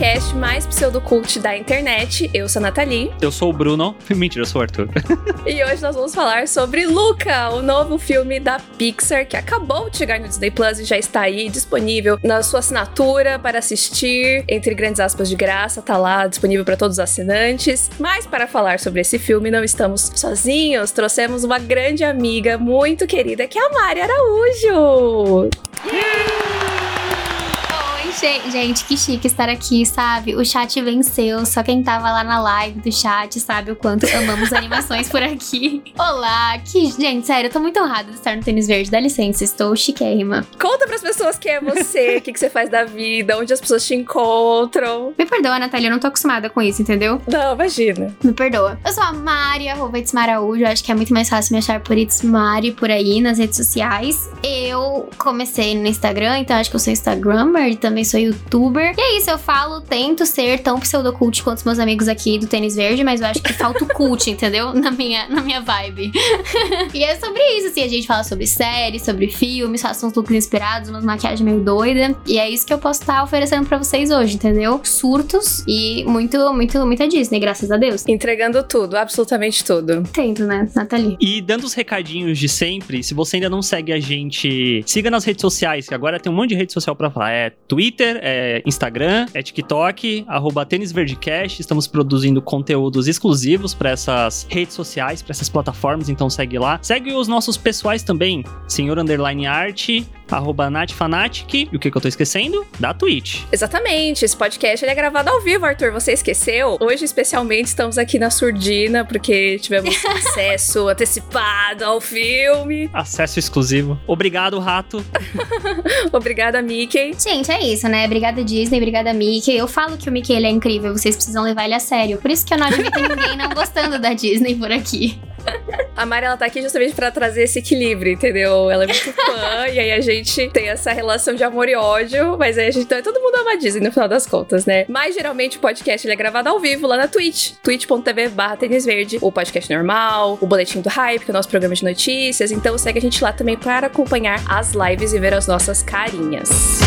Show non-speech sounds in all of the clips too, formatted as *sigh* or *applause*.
podcast mais pseudocult da internet. Eu sou a Nathalie. Eu sou o Bruno. *laughs* Mentira, eu sou o Arthur. e hoje nós vamos falar sobre Luca, o novo filme da Pixar que acabou de chegar no Disney Plus e já está aí disponível na sua assinatura para assistir, entre grandes aspas de graça, tá lá disponível para todos os assinantes. Mas para falar sobre esse filme, não estamos sozinhos, trouxemos uma grande amiga muito querida que é a Mari Araújo. Gente, que chique estar aqui, sabe? O chat venceu, só quem tava lá na live do chat sabe o quanto amamos animações por aqui. *laughs* Olá, que gente, sério, eu tô muito honrada de estar no Tênis Verde, dá licença, estou chiquérrima. Conta pras pessoas quem é você, o que, que você faz da vida, onde as pessoas te encontram. Me perdoa, Natália, eu não tô acostumada com isso, entendeu? Não, imagina. Me perdoa. Eu sou a Mari, arroba Itzmaraújo, acho que é muito mais fácil me achar por Itzmari por aí nas redes sociais. Eu comecei no Instagram, então acho que eu sou Instagrammer e também sou youtuber. E é isso, eu falo, tento ser tão pseudocult quanto os meus amigos aqui do Tênis Verde, mas eu acho que falta o cult, *laughs* entendeu? Na minha, na minha vibe. *laughs* e é sobre isso, assim, a gente fala sobre séries, sobre filmes, faço uns looks inspirados, umas maquiagens meio doida. E é isso que eu posso estar tá oferecendo para vocês hoje, entendeu? Surtos e muito, muito, muita Disney, graças a Deus. Entregando tudo, absolutamente tudo. Tento, né, Nathalie? E dando os recadinhos de sempre, se você ainda não segue a gente, siga nas redes sociais, que agora tem um monte de rede social para falar. É Twitter, Twitter, é Instagram, é TikTok, arroba Tênis Verdecast. Estamos produzindo conteúdos exclusivos para essas redes sociais, para essas plataformas, então segue lá. Segue os nossos pessoais também, Senhor Underline Arte, arroba natfanatic. E o que, que eu tô esquecendo? Da Twitch. Exatamente. Esse podcast ele é gravado ao vivo, Arthur. Você esqueceu? Hoje, especialmente, estamos aqui na Surdina, porque tivemos *laughs* acesso antecipado ao filme. Acesso exclusivo. Obrigado, Rato. *laughs* Obrigada, Mickey. Gente, é isso, né? Obrigada, Disney. Obrigada, Mickey. Eu falo que o Mickey ele é incrível. Vocês precisam levar ele a sério. Por isso que eu não admito *laughs* ninguém não gostando da Disney por aqui. A Mari, ela tá aqui justamente para trazer esse equilíbrio, entendeu? Ela é muito *laughs* fã, e aí a gente tem essa relação de amor e ódio, mas aí a gente, então, todo mundo ama a Disney no final das contas, né? Mas geralmente o podcast ele é gravado ao vivo lá na Twitch, twitch.tv barra verde, o podcast normal, o boletim do hype, que é o nosso programa de notícias, então segue a gente lá também para acompanhar as lives e ver as nossas carinhas.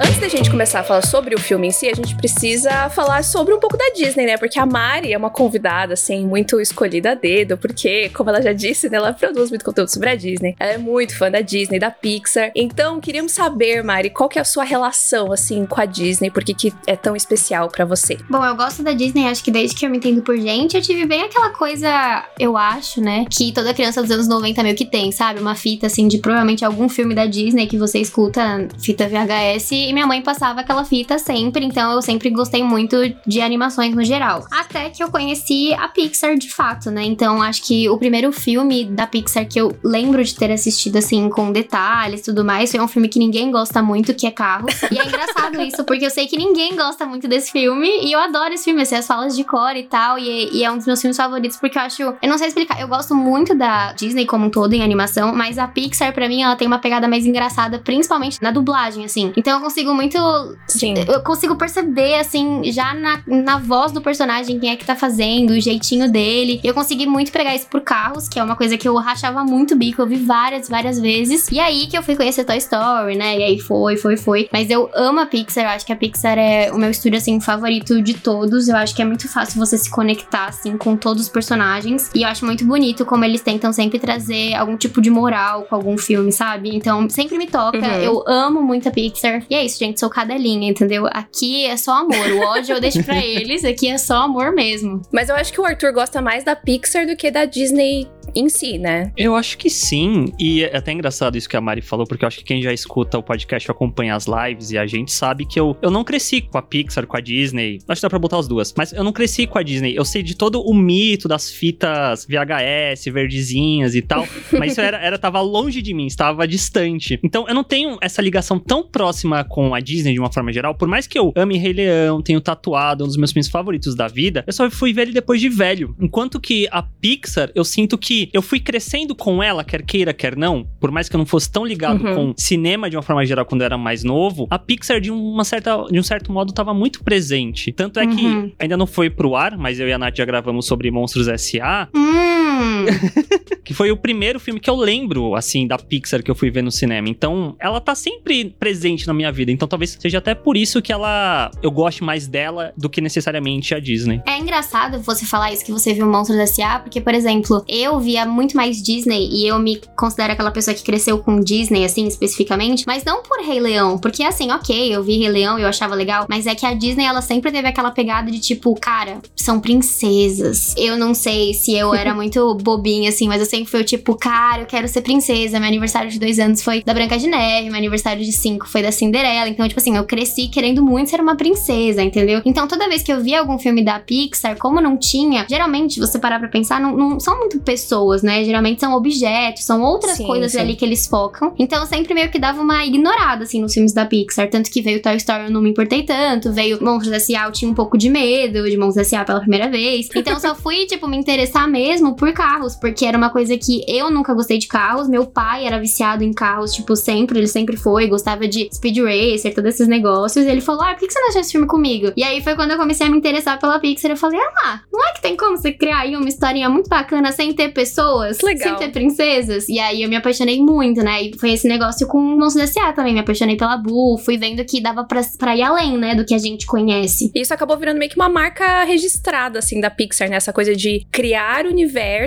Antes da gente começar a falar sobre o filme em si, a gente precisa falar sobre um pouco da Disney, né? Porque a Mari é uma convidada, assim, muito escolhida a dedo, porque, como ela já disse, né, ela produz muito conteúdo sobre a Disney. Ela é muito fã da Disney, da Pixar. Então, queríamos saber, Mari, qual que é a sua relação, assim, com a Disney? Por que, que é tão especial para você? Bom, eu gosto da Disney, acho que desde que eu me entendo por gente, eu tive bem aquela coisa, eu acho, né? Que toda criança dos anos 90 meio que tem, sabe? Uma fita, assim, de provavelmente algum filme da Disney que você escuta, fita VHS e minha mãe passava aquela fita sempre, então eu sempre gostei muito de animações no geral. Até que eu conheci a Pixar de fato, né? Então acho que o primeiro filme da Pixar que eu lembro de ter assistido assim com detalhes e tudo mais foi um filme que ninguém gosta muito, que é Carros. E é engraçado *laughs* isso, porque eu sei que ninguém gosta muito desse filme e eu adoro esse filme, assim, as falas de cor e tal, e, e é um dos meus filmes favoritos porque eu acho, eu não sei explicar, eu gosto muito da Disney como um todo em animação, mas a Pixar para mim ela tem uma pegada mais engraçada, principalmente na dublagem, assim. Então eu consigo muito Sim. Eu consigo perceber, assim, já na, na voz do personagem, quem é que tá fazendo, o jeitinho dele. Eu consegui muito pegar isso por carros, que é uma coisa que eu rachava muito bico. Eu vi várias, várias vezes. E aí que eu fui conhecer Toy Story, né? E aí foi, foi, foi. Mas eu amo a Pixar. Eu acho que a Pixar é o meu estúdio, assim, favorito de todos. Eu acho que é muito fácil você se conectar, assim, com todos os personagens. E eu acho muito bonito como eles tentam sempre trazer algum tipo de moral com algum filme, sabe? Então, sempre me toca. Uhum. Eu amo muito a Pixar. E é isso, gente sou cadelinha, entendeu? Aqui é só amor. O ódio eu deixo pra *laughs* eles, aqui é só amor mesmo. Mas eu acho que o Arthur gosta mais da Pixar do que da Disney em si, né? Eu acho que sim. E é até engraçado isso que a Mari falou, porque eu acho que quem já escuta o podcast acompanha as lives e a gente sabe que eu, eu não cresci com a Pixar, com a Disney. Acho que dá pra botar as duas. Mas eu não cresci com a Disney. Eu sei de todo o mito das fitas VHS, verdezinhas e tal. *laughs* mas isso era, era, tava longe de mim, estava distante. Então eu não tenho essa ligação tão próxima com a Disney de uma forma geral. Por mais que eu ame Rei Leão, tenho tatuado um dos meus filmes favoritos da vida, eu só fui ver ele depois de velho. Enquanto que a Pixar, eu sinto que eu fui crescendo com ela, quer queira, quer não, por mais que eu não fosse tão ligado uhum. com cinema de uma forma geral quando eu era mais novo, a Pixar de uma certa, de um certo modo estava muito presente. Tanto é uhum. que ainda não foi pro ar, mas eu e a Nath já gravamos sobre Monstros S.A. Hum *laughs* Que foi o primeiro filme que eu lembro, assim, da Pixar que eu fui ver no cinema. Então, ela tá sempre presente na minha vida. Então, talvez seja até por isso que ela. Eu goste mais dela do que necessariamente a Disney. É engraçado você falar isso que você viu Monstros S.A., porque, por exemplo, eu via muito mais Disney e eu me considero aquela pessoa que cresceu com Disney, assim, especificamente, mas não por Rei Leão, porque assim, ok, eu vi Rei Leão e eu achava legal, mas é que a Disney, ela sempre teve aquela pegada de tipo, cara, são princesas. Eu não sei se eu era muito bobinha, assim, mas eu sempre fui o tipo, cara, eu quero ser princesa. Meu aniversário de dois anos foi da Branca de Neve, meu aniversário de cinco foi da Cinderela. Então, tipo assim, eu cresci querendo muito ser uma princesa, entendeu? Então, toda vez que eu via algum filme da Pixar, como não tinha, geralmente, você parar pra pensar, não, não são muito pessoas, né? Geralmente são objetos, são outras Sim, coisas sim. ali que eles focam. Então, eu sempre meio que dava uma ignorada, assim, nos filmes da Pixar. Tanto que veio Toy Story, eu não me importei tanto. Veio Monstros S.A., eu tinha um pouco de medo de Monstros S.A. pela primeira vez. Então, eu só fui, tipo, me interessar mesmo por carros, porque era uma coisa que eu nunca gostei de carros. Meu pai era viciado em carros, tipo, sempre, ele sempre foi, gostava de Speed Racer, todos esses negócios. E ele falou: Ah, por que você não achou esse filme comigo? E aí foi quando eu comecei a me interessar pela Pixar. Eu falei: Ah, não é que tem como você criar aí uma historinha muito bacana sem ter pessoas? Legal. Sem ter princesas? E aí eu me apaixonei muito, né? E foi esse negócio com Monstros S.A. também. Me apaixonei pela Boo, fui vendo que dava pra, pra ir além, né, do que a gente conhece. Isso acabou virando meio que uma marca registrada, assim, da Pixar, né? Essa coisa de criar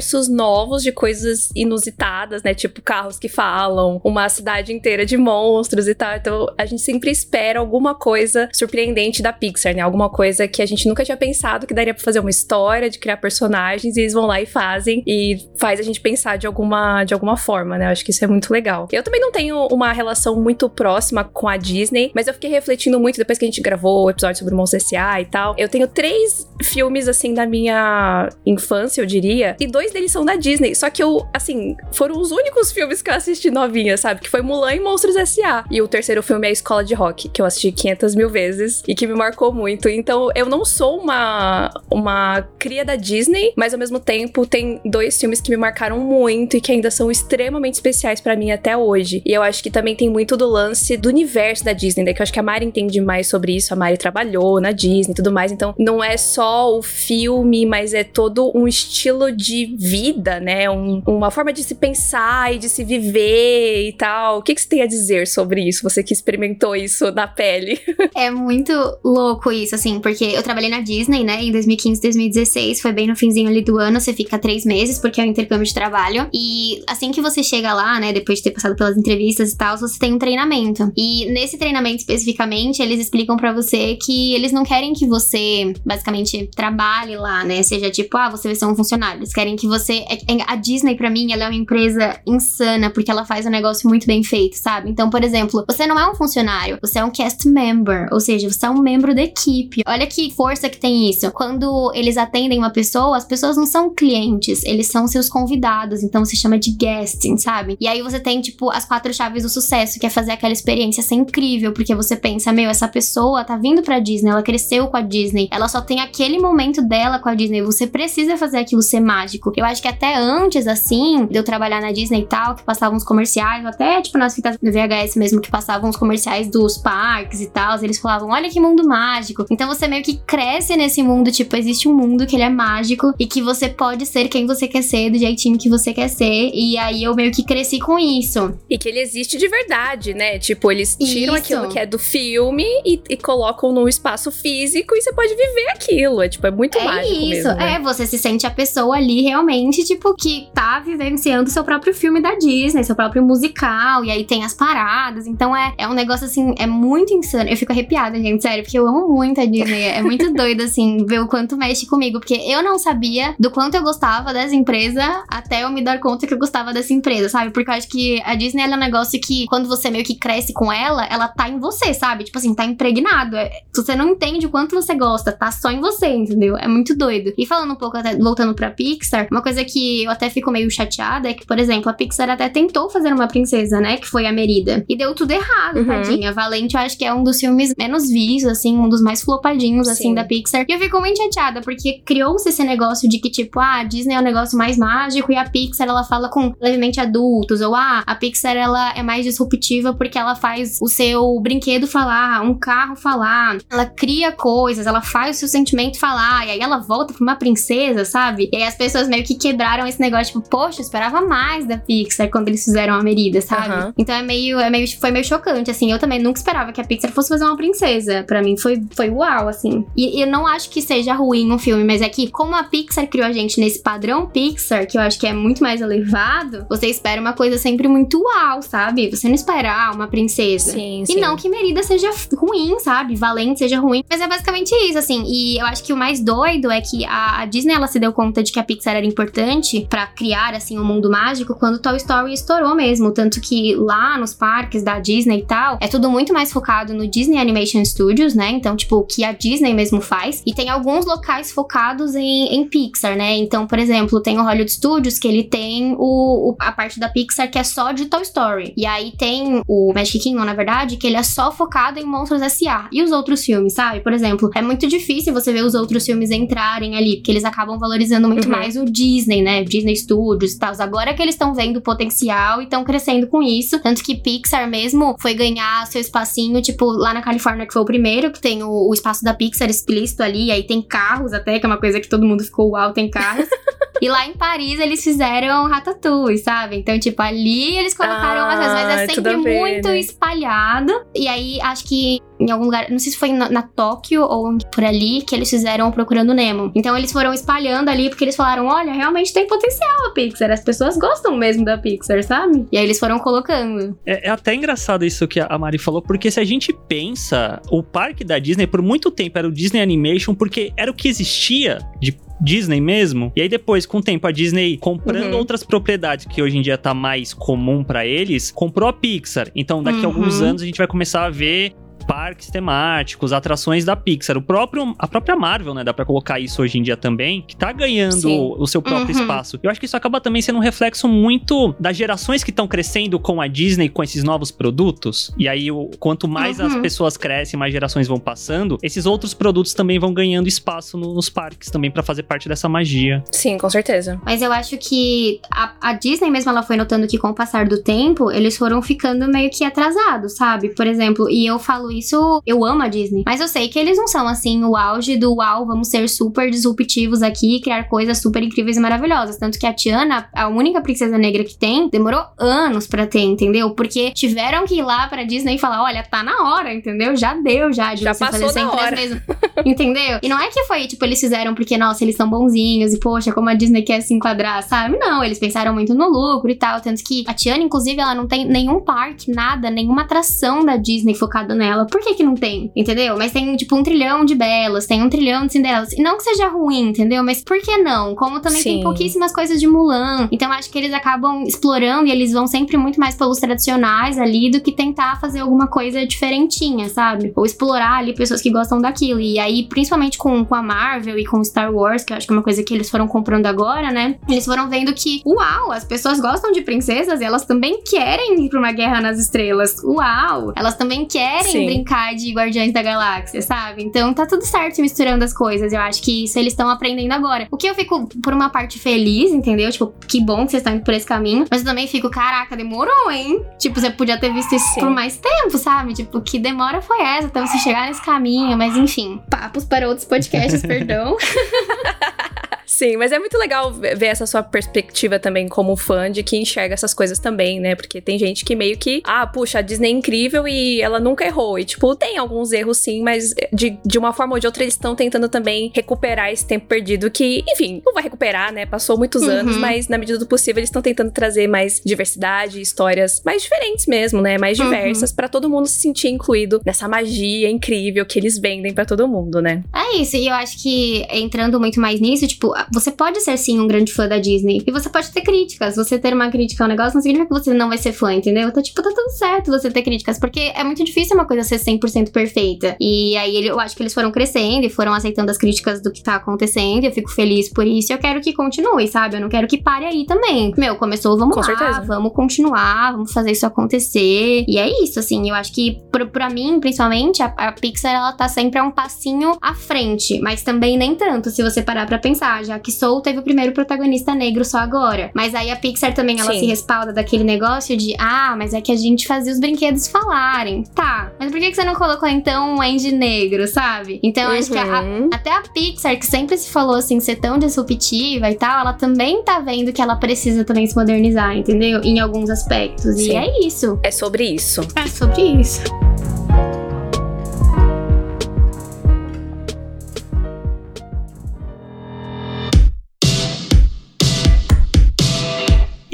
universos novos de coisas inusitadas, né? Tipo carros que falam, uma cidade inteira de monstros e tal. Então a gente sempre espera alguma coisa surpreendente da Pixar, né? Alguma coisa que a gente nunca tinha pensado que daria pra fazer uma história, de criar personagens, e eles vão lá e fazem, e faz a gente pensar de alguma, de alguma forma, né? Eu acho que isso é muito legal. Eu também não tenho uma relação muito próxima com a Disney, mas eu fiquei refletindo muito depois que a gente gravou o episódio sobre o Monstro S.A. e tal. Eu tenho três filmes, assim, da minha infância, eu diria, e dois deles são da Disney. Só que eu, assim, foram os únicos filmes que eu assisti novinha, sabe? Que foi Mulan e Monstros S.A. E o terceiro filme é a Escola de Rock, que eu assisti 500 mil vezes e que me marcou muito. Então, eu não sou uma, uma cria da Disney, mas ao mesmo tempo tem dois filmes que me marcaram muito e que ainda são extremamente especiais pra mim até hoje. E eu acho que também tem muito do lance do universo da Disney, né? Que eu acho que a Mari entende mais sobre isso. A Mari trabalhou na Disney e tudo mais. Então, não é só o filme, mas é todo um estilo de vida, né? Um- uma forma de se pensar e de se viver e tal. O que, que você tem a dizer sobre isso? Você que experimentou isso na pele. *laughs* É muito louco isso, assim, porque eu trabalhei na Disney, né, em 2015, 2016, foi bem no finzinho ali do ano, você fica três meses, porque é um intercâmbio de trabalho, e assim que você chega lá, né, depois de ter passado pelas entrevistas e tal, você tem um treinamento. E nesse treinamento especificamente, eles explicam pra você que eles não querem que você, basicamente, trabalhe lá, né, seja tipo, ah, você vai ser um funcionário, eles querem que você... é- é- A Disney, pra mim, ela é uma empresa insana, porque ela faz um negócio muito bem feito, sabe? Então, por exemplo, você não é um funcionário, você é um cast member, ou seja, você é um membro da equipe. Olha que força que tem isso. Quando eles atendem uma pessoa, as pessoas não são clientes, eles são seus convidados, então se chama de guesting, sabe? E aí você tem, tipo, as quatro chaves do sucesso, que é fazer aquela experiência ser incrível, porque você pensa, meu, essa pessoa tá vindo pra Disney, ela cresceu com a Disney, ela só tem aquele momento dela com a Disney, você precisa fazer aquilo ser mágico. Eu acho que até antes, assim, de eu trabalhar na Disney e tal, que passavam uns comerciais, até, tipo, nas fitas do VHS mesmo, que passavam uns comerciais dos parques e tal, eles falavam, olha que mundo mágico. Então você meio que cresce nesse mundo, tipo, existe um mundo que ele é mágico e que você pode ser quem você quer ser, do jeitinho que você quer ser. E aí eu meio que cresci com isso. E que ele existe de verdade, né? Tipo, eles tiram Isso. aquilo que é do filme e, e colocam num espaço físico e você pode viver aquilo. É tipo, é muito é mágico isso, mesmo. né? é, você se sente a pessoa ali realmente, tipo, que tá vivenciando seu próprio filme da Disney, seu próprio musical, e aí tem as paradas. Então é, é um negócio assim, é muito insano. Eu fico arrepiada, gente, sério, porque eu amo muito a Disney. É muito *laughs* doido, assim, ver o quanto mexe comigo, porque eu não sabia do quanto eu gostava dessa empresa até eu me dar conta que eu gostava dessa empresa, sabe? Porque eu acho que a Disney é um negócio que, quando você meio que cresce com ela, ela tá em você, sabe? Tipo assim, tá impregnado. É- você não entende o quanto você gosta, tá só em você, entendeu? É muito doido. E falando um pouco, até, voltando pra Pixar, uma coisa que eu até fico meio chateada é que, por exemplo, a Pixar até tentou fazer uma princesa, né? Que foi a Merida. E deu tudo errado, Uhum. tadinha. Valente, eu acho que é um dos filmes menos vistos, assim, um dos mais flopadinhos, assim, Sim. da Pixar. E eu fico muito chateada, porque criou-se esse negócio de que, tipo, ah, a Disney é o negócio mais mágico e a Pixar, ela fala com levemente adultos. Ou, ah, a Pixar, ela é mais disruptiva porque ela faz o seu brinquedo falar, um carro falar. Ela cria coisas, ela faz o seu sentimento falar. E aí ela volta pra uma princesa, sabe? E aí as pessoas meio meio que quebraram esse negócio, tipo, poxa, eu esperava mais da Pixar quando eles fizeram a Merida, sabe? Aham. Então é meio, é meio, foi meio chocante, assim. Eu também nunca esperava que a Pixar fosse fazer uma princesa. Pra mim foi, foi uau, assim. E, e eu não acho que seja ruim um filme, mas é que como a Pixar criou a gente nesse padrão Pixar, que eu acho que é muito mais elevado, você espera uma coisa sempre muito uau, sabe? Você não espera ah, uma princesa. Sim, E sim. não que Merida seja ruim, sabe? Valente seja ruim. Mas é basicamente isso, assim. E eu acho que o mais doido é que a, a Disney, ela se deu conta de que a Pixar era importante pra criar, assim, o um mundo mágico quando Toy Story estourou mesmo. Tanto que lá nos parques da Disney e tal, é tudo muito mais focado no Disney Animation Studios, né? Então, tipo, o que a Disney mesmo faz. E tem alguns locais focados em, em Pixar, né? Então, por exemplo, tem o Hollywood Studios, que ele tem o, o- a parte da Pixar que é só de Toy Story. E aí tem o Magic Kingdom, na verdade, que ele é só focado em Monstros S.A. E os outros filmes, sabe? Por exemplo, é muito difícil você ver os outros filmes entrarem ali, porque eles acabam valorizando muito Uhum. mais o Disney, né? Disney Studios e tal. Agora que eles estão vendo o potencial e estão crescendo com isso. Tanto que Pixar mesmo foi ganhar seu espacinho, tipo, lá na Califórnia, que foi o primeiro, que tem o, o espaço da Pixar explícito ali. Aí tem carros até, que é uma coisa que todo mundo ficou uau, tem carros. *laughs* E lá em Paris eles fizeram Ratatouille, sabe? Então, tipo, ali eles colocaram umas Ah, é sempre ver, muito né? espalhado. E aí, acho que em algum lugar, não sei se foi na, na Tóquio ou por ali, que eles fizeram o Procurando Nemo. Então, eles foram espalhando ali, porque eles falaram: olha, realmente tem potencial a Pixar. As pessoas gostam mesmo da Pixar, sabe? E aí eles foram colocando. É, é até engraçado isso que a Mari falou, porque se a gente pensa, o parque da Disney por muito tempo era o Disney Animation, porque era o que existia de Disney mesmo. E aí depois, com o tempo, a Disney comprando Uhum. outras propriedades que hoje em dia tá mais comum pra eles, comprou a Pixar. Então, daqui a Uhum. alguns anos a gente vai começar a ver parques temáticos, atrações da Pixar. O próprio, a própria Marvel, né? Dá pra colocar isso hoje em dia também, que tá ganhando Sim. o seu próprio Uhum. espaço. Eu acho que isso acaba também sendo um reflexo muito das gerações que estão crescendo com a Disney, com esses novos produtos. E aí, o- quanto mais as Uhum. pessoas crescem, mais gerações vão passando, esses outros produtos também vão ganhando espaço no- nos parques também pra fazer parte dessa magia. Sim, com certeza. Mas eu acho que a, a Disney mesmo, ela foi notando que com o passar do tempo, eles foram ficando meio que atrasados, sabe? Por exemplo, e eu falo isso, eu amo a Disney, mas eu sei que eles não são assim o auge do uau, vamos ser super disruptivos aqui e criar coisas super incríveis e maravilhosas. Tanto que a Tiana, a única princesa negra que tem, demorou anos pra ter, entendeu? Porque tiveram que ir lá pra Disney e falar: olha, tá na hora, entendeu? Já deu, já, de Já você passou fazer da hora. mesmas. Entendeu? E não é que foi, tipo, eles fizeram porque, nossa, eles são bonzinhos e, poxa, como a Disney quer se enquadrar, sabe? Não, eles pensaram muito no lucro e tal. Tanto que a Tiana, inclusive, ela não tem nenhum parque, nada, nenhuma atração da Disney focada nela. Por que que não tem? Entendeu? Mas tem, tipo, um trilhão de belas, tem um trilhão de Cinderelas. E não que seja ruim, entendeu? Mas por que não? Como também tem Sim. pouquíssimas coisas de Mulan. Então, acho que eles acabam explorando e eles vão sempre muito mais pelos tradicionais ali do que tentar fazer alguma coisa diferentinha, sabe? Ou explorar ali pessoas que gostam daquilo. E aí, principalmente com, com a Marvel e com Star Wars, que eu acho que é uma coisa que eles foram comprando agora, né? Eles foram vendo que, uau, as pessoas gostam de princesas e elas também querem ir pra uma guerra nas estrelas. Uau! Elas também querem Sim. Brincar de Guardiões da Galáxia, sabe? Então tá tudo certo misturando as coisas. Eu acho que isso eles estão aprendendo agora. O que eu fico, por uma parte, feliz, entendeu? Tipo, que bom que vocês estão indo por esse caminho. Mas eu também fico, caraca, demorou, hein? Tipo, você podia ter visto isso Sim. por mais tempo, sabe? Tipo, que demora foi essa até você chegar nesse caminho. Mas enfim, papos para outros podcasts, *laughs* perdão. *laughs* Sim, mas é muito legal ver essa sua perspectiva também como fã de que enxerga essas coisas também, né? Porque tem gente que meio que, ah, puxa, a Disney é incrível e ela nunca errou. E, tipo, tem alguns erros sim, mas de, de uma forma ou de outra eles estão tentando também recuperar esse tempo perdido que, enfim, não vai recuperar, né? Passou muitos Uhum. anos, mas na medida do possível eles estão tentando trazer mais diversidade, histórias mais diferentes mesmo, né? Mais Uhum. diversas pra todo mundo se sentir incluído nessa magia incrível que eles vendem pra todo mundo, né? É isso, e eu acho que entrando muito mais nisso, tipo, você pode ser sim um grande fã da Disney. E você pode ter críticas. Você ter uma crítica ao negócio não significa que você não vai ser fã, entendeu? Então, tipo, tá tudo certo você ter críticas. Porque é muito difícil uma coisa ser 100% perfeita. E aí eu acho que eles foram crescendo e foram aceitando as críticas do que tá acontecendo. Eu fico feliz por isso. E eu quero que continue, sabe? Eu não quero que pare aí também. Meu, começou, vamos Com lá. certeza. Vamos continuar, vamos fazer isso acontecer. E é isso, assim. Eu acho que, pra, pra mim, principalmente, a, a Pixar, ela tá sempre a um passinho à frente. Mas também nem tanto, se você parar pra pensar. Já que Soul teve o primeiro protagonista negro só agora. Mas aí a Pixar também, ela Sim. se respalda daquele negócio de, ah, mas é que a gente fazia os brinquedos falarem. Tá, mas por que que você não colocou então um Andy negro, sabe? Então eu acho que a- Uhum. até a Pixar, que sempre se falou assim, ser tão disruptiva e tal, ela também tá vendo que ela precisa também se modernizar, entendeu? Em alguns aspectos. Sim. E é isso. É sobre isso. É sobre isso.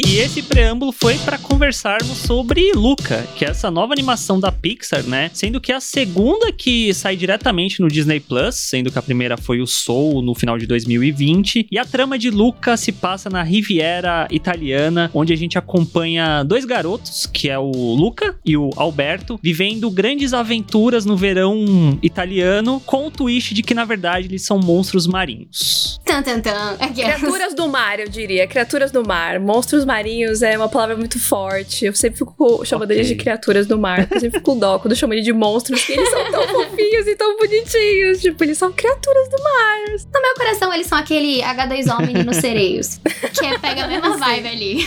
E esse preâmbulo foi para conversarmos sobre Luca, que é essa nova animação da Pixar, né? Sendo que a segunda que sai diretamente no Disney Plus, sendo que a primeira foi o Soul no final de 2020, e a trama de Luca se passa na Riviera italiana, onde a gente acompanha dois garotos, que é o Luca e o Alberto, vivendo grandes aventuras no verão italiano, com o twist de que na verdade eles são monstros marinhos. Tan, tan, tan. Aquelas- Criaturas do mar, eu diria. Criaturas do mar. Monstros marinhos é uma palavra muito forte. Eu sempre fico chamando Ok. eles de criaturas do mar. Eu sempre fico com dó quando eu chamo eles de monstros. Porque eles são tão *laughs* fofinhos e tão bonitinhos. Tipo, eles são criaturas do mar. No meu coração, eles são aquele H2O meninos *laughs* sereios. Que é, pega a mesma vibe ali.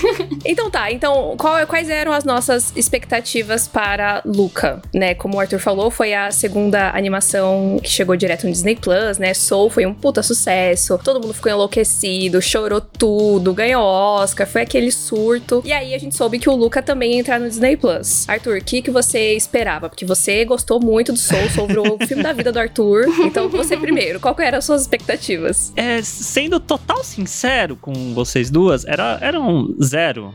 Então tá, então qual- quais eram as nossas expectativas para Luca, né? Como o Arthur falou, foi a segunda animação que chegou direto no Disney Plus, né? Soul foi um puta sucesso, todo mundo ficou enlouquecido, chorou tudo, ganhou Oscar, foi aquele surto. E aí a gente soube que o Luca também ia entrar no Disney Plus. Arthur, o que, que você esperava? Porque você gostou muito do Soul, sobre o *laughs* filme da vida do Arthur. Então você primeiro, qual que eram as suas expectativas? É, sendo total sincero com vocês duas, era, era um zero.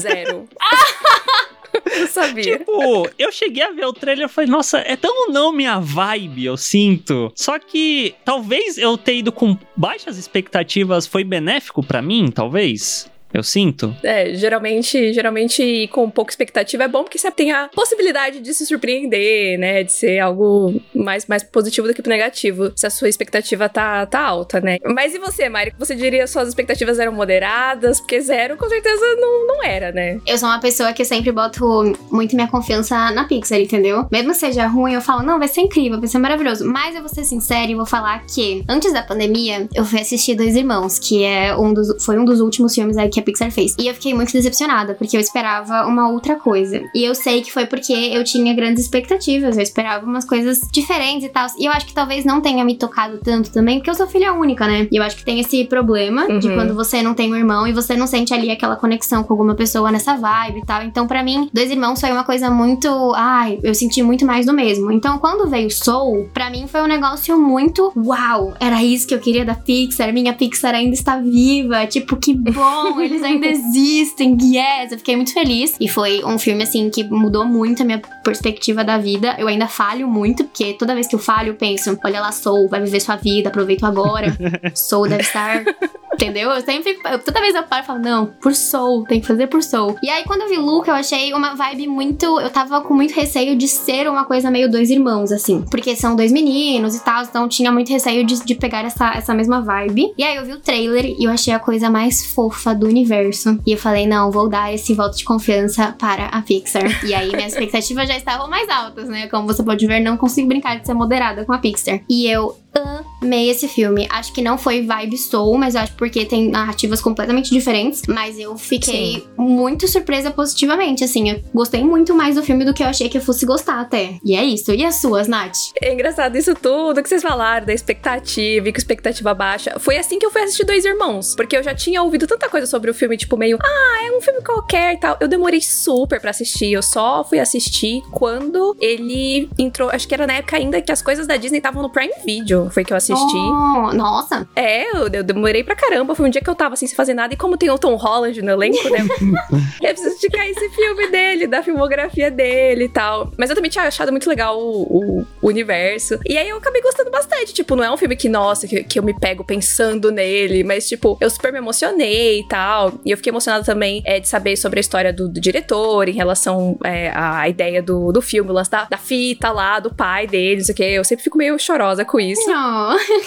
Zero. *laughs* *laughs* Eu sabia. Tipo, eu cheguei a ver o trailer e falei, nossa, é tão não minha vibe, eu sinto. Só que talvez eu ter ido com baixas expectativas foi benéfico pra mim, talvez. Eu sinto. É, geralmente, geralmente com pouca expectativa é bom porque você tem a possibilidade de se surpreender, né? De ser algo mais, mais positivo do que negativo, se a sua expectativa tá, tá alta, né? Mas e você, Mari? Você diria que suas expectativas eram moderadas? Porque zero, com certeza, não, não era, né? Eu sou uma pessoa que sempre boto muito minha confiança na Pixar, entendeu? Mesmo que seja ruim, eu falo, não, vai ser incrível, vai ser maravilhoso. Mas eu vou ser sincera e vou falar que, antes da pandemia, eu fui assistir Dois Irmãos, que é um dos, foi um dos últimos filmes aí que a Pixar fez. E eu fiquei muito decepcionada, porque eu esperava uma outra coisa. E eu sei que foi porque eu tinha grandes expectativas, eu esperava umas coisas diferentes e tal. E eu acho que talvez não tenha me tocado tanto também, porque eu sou filha única, né? E eu acho que tem esse problema de Uhum. quando você não tem um irmão e você não sente ali aquela conexão com alguma pessoa nessa vibe e tal. Então, pra mim, Dois Irmãos foi uma coisa muito. Ai, eu senti muito mais do mesmo. Então, quando veio Soul, pra mim foi um negócio muito. Uau! Era isso que eu queria da Pixar. Minha Pixar ainda está viva. Tipo, que bom! *laughs* Eles ainda existem. Yes! Eu fiquei muito feliz. E foi um filme, assim, que mudou muito a minha perspectiva da vida. Eu ainda falho muito, porque toda vez que eu falho, eu penso: olha lá, Soul, vai viver sua vida, aproveita agora. *laughs* Soul deve estar. Entendeu? Eu sempre. eu- toda vez eu paro e falo, não, por Soul, tem que fazer por Soul. E aí, quando eu vi Luca, eu achei uma vibe muito. Eu tava com muito receio de ser uma coisa meio dois irmãos, assim. Porque são dois meninos e tal, então tinha muito receio de, de pegar essa, essa mesma vibe. E aí eu vi o trailer e eu achei a coisa mais fofa do universo. E eu falei, não, vou dar esse voto de confiança para a Pixar. E aí minhas *laughs* expectativas já estavam mais altas, né? Como você pode ver, não consigo brincar de ser moderada com a Pixar. E eu amei esse filme. Acho que não foi vibe Soul, mas acho porque tem narrativas completamente diferentes. Mas eu fiquei muito surpresa positivamente, assim. Eu gostei muito mais do filme do que eu achei que eu fosse gostar até. E é isso. E as suas, Nath? É engraçado isso tudo que vocês falaram, da expectativa e que expectativa baixa. Foi assim que eu fui assistir Dois Irmãos. Porque eu já tinha ouvido tanta coisa sobre o filme, tipo, meio, ah, é um filme qualquer e tal. Eu demorei super pra assistir. Eu só fui assistir quando ele entrou. Acho que era na época ainda que as coisas da Disney estavam no Prime Video. Foi que eu assisti. Oh, nossa. É, eu, eu demorei pra caramba. Foi um dia que eu tava assim, sem fazer nada. E como tem o Tom Holland no elenco, né? *laughs* eu preciso esticar esse filme dele, da filmografia dele e tal. Mas eu também tinha achado muito legal o, o universo. E aí eu acabei gostando bastante. Tipo, não é um filme que, nossa, que, que eu me pego pensando nele. Mas, tipo, eu super me emocionei e tal. E eu fiquei emocionada também é, de saber sobre a história do, do diretor em relação é, à ideia do, do filme, o lance da, da fita lá, do pai dele, não sei o quê. Eu sempre fico meio chorosa com isso.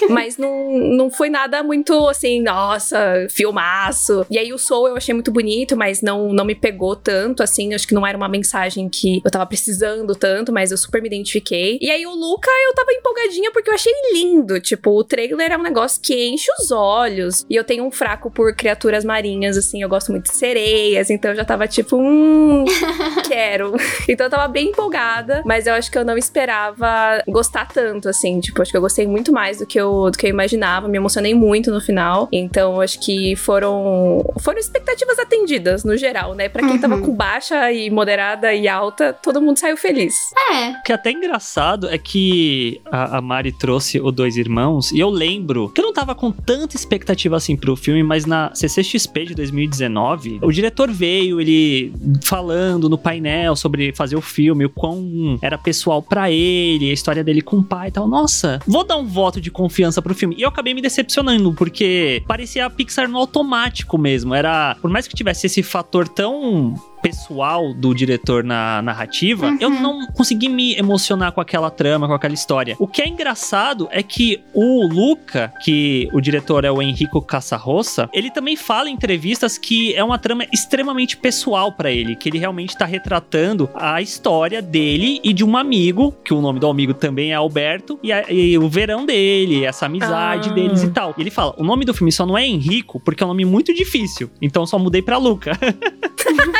Mas não, não foi nada muito assim, nossa, filmaço. E aí o Soul eu achei muito bonito, mas não, não me pegou tanto, assim. Acho que não era uma mensagem que eu tava precisando tanto, mas eu super me identifiquei. E aí o Luca eu tava empolgadinha porque eu achei lindo. Tipo, o trailer é um negócio que enche os olhos. E eu tenho um fraco por criaturas marinhas, assim. Eu gosto muito de sereias, então eu já tava tipo, hum, *laughs* quero. então eu tava bem empolgada, mas eu acho que eu não esperava gostar tanto, assim. Tipo, acho que eu gostei muito mais do que eu, do que eu imaginava. Me emocionei muito no final. Então acho que foram, foram expectativas atendidas, no geral, né? Pra quem uhum. tava com baixa e moderada e alta, todo mundo saiu feliz. É. O que é até engraçado é que a, a Mari trouxe o Dois Irmãos, e eu lembro que eu não tava com tanta expectativa assim pro filme, mas na CCXP de 2019, o diretor veio, ele falando no painel sobre fazer o filme, o quão era pessoal para ele, a história dele com o pai e tal. Nossa, vou dar um voto de confiança pro filme. E eu acabei me decepcionando, porque parecia a Pixar no automático mesmo. Era, por mais que tivesse esse fator tão pessoal do diretor na narrativa, uhum. eu não consegui me emocionar com aquela trama, com aquela história. O que é engraçado é que o Luca, que o diretor é o Enrico Caçarroça, ele também fala em entrevistas que é uma trama extremamente pessoal para ele, que ele realmente tá retratando a história dele e de um amigo, que o nome do amigo também é Alberto, e, a, e o verão dele, essa amizade ah. deles e tal. E ele fala: o nome do filme só não é Henrico porque é um nome muito difícil, então só mudei pra Luca. *laughs*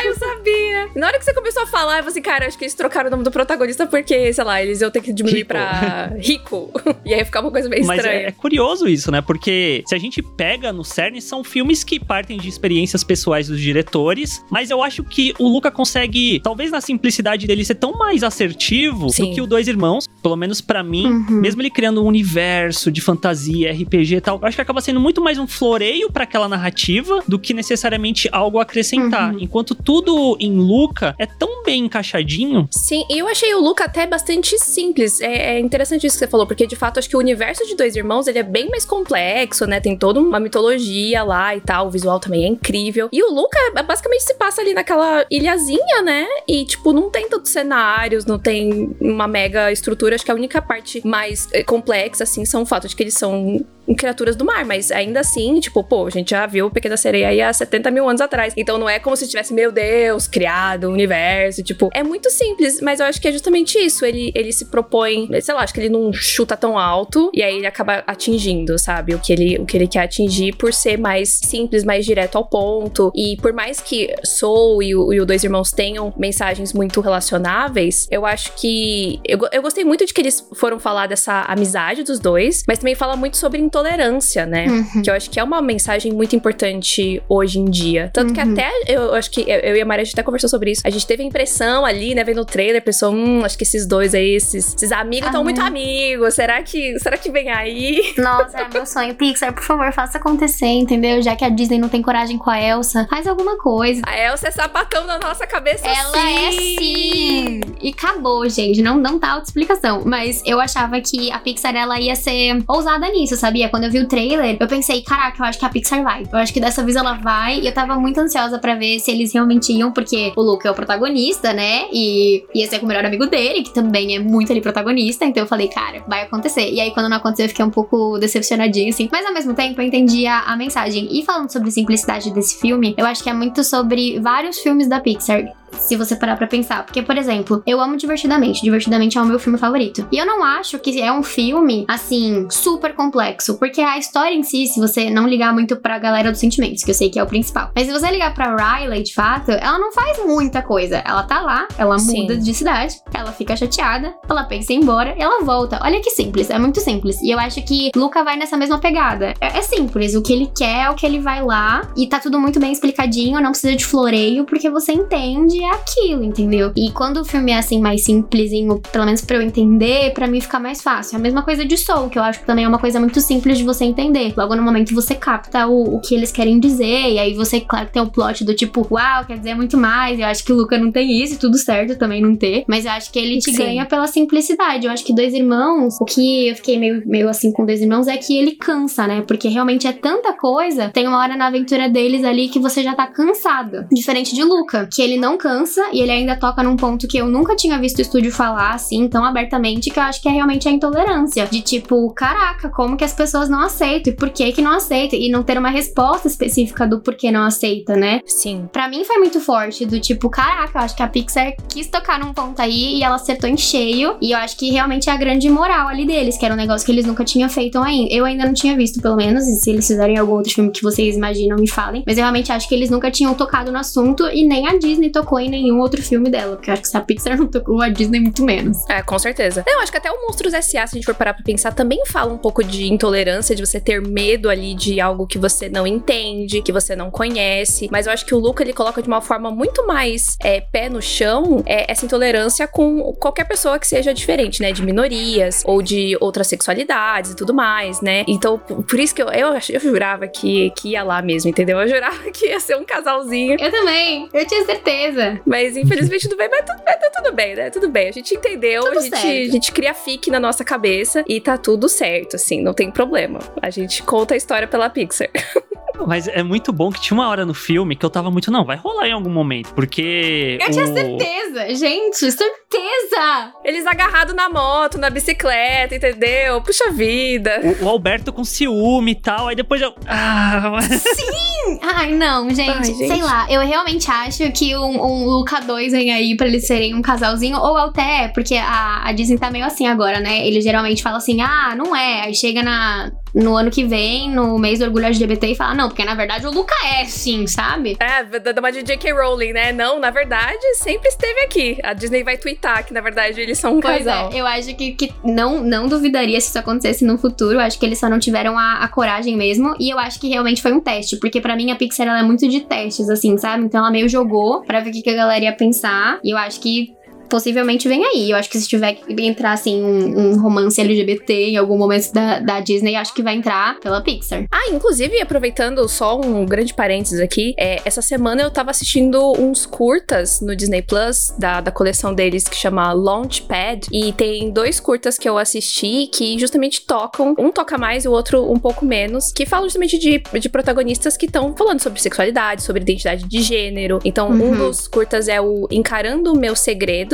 sabia. Na hora que você começou a falar, eu falei assim, cara, acho que eles trocaram o nome do protagonista porque, sei lá, eles iam ter que diminuir Rico. pra rico. *laughs* e aí ficar uma coisa meio Mas estranha. É, é, curioso isso, né? Porque se a gente pega no CERN, são filmes que partem de experiências pessoais dos diretores, mas eu acho que o Luca consegue, talvez na simplicidade dele, ser tão mais assertivo Sim. do que o Dois Irmãos, pelo menos para mim, uhum. mesmo ele criando um universo de fantasia, RPG e tal, eu acho que acaba sendo muito mais um floreio para aquela narrativa do que necessariamente algo a acrescentar. Uhum. Enquanto tudo em Luca é tão bem encaixadinho. Sim, e eu achei o Luca até bastante simples. É, é, interessante isso que você falou, porque de fato acho que o universo de Dois Irmãos ele é bem mais complexo, né? Tem toda uma mitologia lá e tal. O visual também é incrível. E o Luca é, basicamente se passa ali naquela ilhazinha, né? E, tipo, não tem tantos cenários, não tem uma mega estrutura. Acho que a única parte mais eh, complexa, assim, são o fato de que eles são criaturas do mar, mas ainda assim, tipo, pô, a gente já viu Pequena Sereia aí há 70 mil anos atrás. Então não é como se tivesse, meu Deus, criado o universo. Tipo, é muito simples, mas eu acho que é justamente isso. Ele, ele se propõe, sei lá, acho que ele não chuta tão alto e aí ele acaba atingindo, sabe? O que ele, o que ele quer atingir por ser mais simples, mais direto ao ponto. E por mais que Soul e o, e o Dois Irmãos tenham mensagens muito relacionáveis, eu acho que. Eu, eu gostei muito de que eles foram falar dessa amizade dos dois, mas também fala muito sobre intolerância, né? Uhum. Que eu acho que é uma mensagem muito importante hoje em dia. Tanto uhum. que até, eu acho que eu e a Maria, a gente até conversou sobre isso. A gente teve a impressão ali, né, vendo o trailer, pensou, hum, acho que esses dois aí, esses, esses amigos estão muito amigos. Será que, será que vem aí? *laughs* Nossa, é meu sonho. Pixar, por favor, faça acontecer, entendeu? Já que a Disney não tem coragem com a Elsa, faz alguma coisa. A Elsa é sapatão na nossa cabeça Ela sim. é sim. E acabou, gente. Não, não tá auto-explicação. Mas eu achava que a Pixar, ela ia ser ousada nisso, sabia? Quando eu vi o trailer, eu pensei, caraca, eu acho que a Pixar vai. Eu acho que dessa vez ela vai. E eu tava muito ansiosa para ver se eles realmente iam, porque o Luke é o protagonista, né? E ia ser com o melhor amigo dele, que também é muito ali protagonista. Então eu falei, cara, vai acontecer. E aí, quando não aconteceu, eu fiquei um pouco decepcionadinha, assim. Mas ao mesmo tempo, eu entendi a, a mensagem. E falando sobre simplicidade desse filme, eu acho que é muito sobre vários filmes da Pixar se você parar pra pensar. Porque, por exemplo, eu amo Divertidamente. Divertidamente é o meu filme favorito. E eu não acho que é um filme, assim, super complexo. Porque a história em si, se você não ligar muito pra galera dos sentimentos, que eu sei que é o principal. Mas se você ligar pra Riley, de fato, ela não faz muita coisa. Ela tá lá, ela Sim. muda de cidade, ela fica chateada, ela pensa em ir embora, ela volta. Olha que simples, é muito simples. E eu acho que Luca vai nessa mesma pegada. É, é simples, o que ele quer é o que ele vai lá. E tá tudo muito bem explicadinho, não precisa de floreio, porque você entende é aquilo, entendeu? E quando o filme é assim mais simplesinho, pelo menos para eu entender, para mim fica mais fácil. A mesma coisa de Soul, que eu acho que também é uma coisa muito simples de você entender. Logo no momento você capta o, o que eles querem dizer, e aí você, claro, tem o plot do tipo, uau, quer dizer muito mais. Eu acho que o Luca não tem isso, tudo certo também não ter. Mas eu acho que ele te Sim. ganha pela simplicidade. Eu acho que Dois Irmãos, o que eu fiquei meio, meio assim com Dois Irmãos é que ele cansa, né? Porque realmente é tanta coisa. Tem uma hora na aventura deles ali que você já tá cansado. Diferente de Luca, que ele não cansa cansa e ele ainda toca num ponto que eu nunca tinha visto o estúdio falar assim tão abertamente, que eu acho que é realmente a intolerância. De tipo, caraca, como que as pessoas não aceitam e por que que não aceitam? E não ter uma resposta específica do porquê não aceita, né? Sim. Pra mim foi muito forte, do tipo, caraca, eu acho que a Pixar quis tocar num ponto aí e ela acertou em cheio. E eu acho que realmente é a grande moral ali deles, que era um negócio que eles nunca tinham feito ainda. Eu ainda não tinha visto, pelo menos, e se eles fizerem algum outro filme que vocês imaginam, me falem. Mas eu realmente acho que eles nunca tinham tocado no assunto e nem a Disney tocou em nenhum outro filme dela. Porque eu acho que se a Pixar não tocou, a Disney muito menos. É, com certeza. Eu acho que até o Monstros S.A., se a gente for parar pra pensar, também fala um pouco de intolerância, de você ter medo ali de algo que você não entende, que você não conhece. Mas eu acho que o Luca, ele coloca de uma forma muito mais é, pé no chão é, essa intolerância com qualquer pessoa que seja diferente, né? De minorias ou de outras sexualidades e tudo mais, né? Então, por isso que eu, eu, eu jurava que, que ia lá mesmo, entendeu? Eu jurava *laughs* que ia ser um casalzinho. Eu também, eu tinha certeza. Mas infelizmente tudo bem, mas, tudo, mas tá tudo bem, né? Tudo bem. A gente entendeu, Tudo a gente, certo. a gente cria fique na nossa cabeça e tá tudo certo, assim, não tem problema. A gente conta a história pela Pixar. *laughs* Mas é muito bom que tinha uma hora no filme que eu tava muito, não, vai rolar em algum momento, porque. Eu tinha o- certeza, gente, certeza! Eles agarrados na moto, na bicicleta, entendeu? Puxa vida. O, o Alberto com ciúme e tal, aí depois eu. Ah, mas- Ai, não, gente, Ai, gente. Sei lá, eu realmente acho que um, um Luca 2 vem aí pra eles serem um casalzinho, ou até, porque a, a Disney tá meio assim agora, né? Eles geralmente falam assim, ah, não é. Aí chega na, no ano que vem, no mês do orgulho LGBT, e fala, não, porque na verdade o Luca é sim, sabe? É, dá uma de J.K. Rowling, né? Não, na verdade, sempre esteve aqui. A Disney vai twittar que, na verdade, eles são um Pois casal. é, eu acho que, que não, não duvidaria se isso acontecesse no futuro. Eu acho que eles só não tiveram a, a coragem mesmo. E eu acho que realmente foi um teste. Porque pra mim a Pixar ela é muito de testes, assim, sabe? Então ela meio jogou pra ver o que, que a galera ia pensar. E eu acho que. Possivelmente vem aí. Eu acho que se tiver que entrar, assim, um, um romance LGBT em algum momento da, da Disney, acho que vai entrar pela Pixar. Ah, inclusive, aproveitando só um grande parênteses aqui, é, essa semana eu tava assistindo uns curtas no Disney Plus, da, da coleção deles que chama Launchpad, e tem dois curtas que eu assisti que justamente tocam, um toca mais e o outro um pouco menos, que falam justamente de, de protagonistas que estão falando sobre sexualidade, sobre identidade de gênero. Então, um Uhum. dos curtas é o Encarando Meus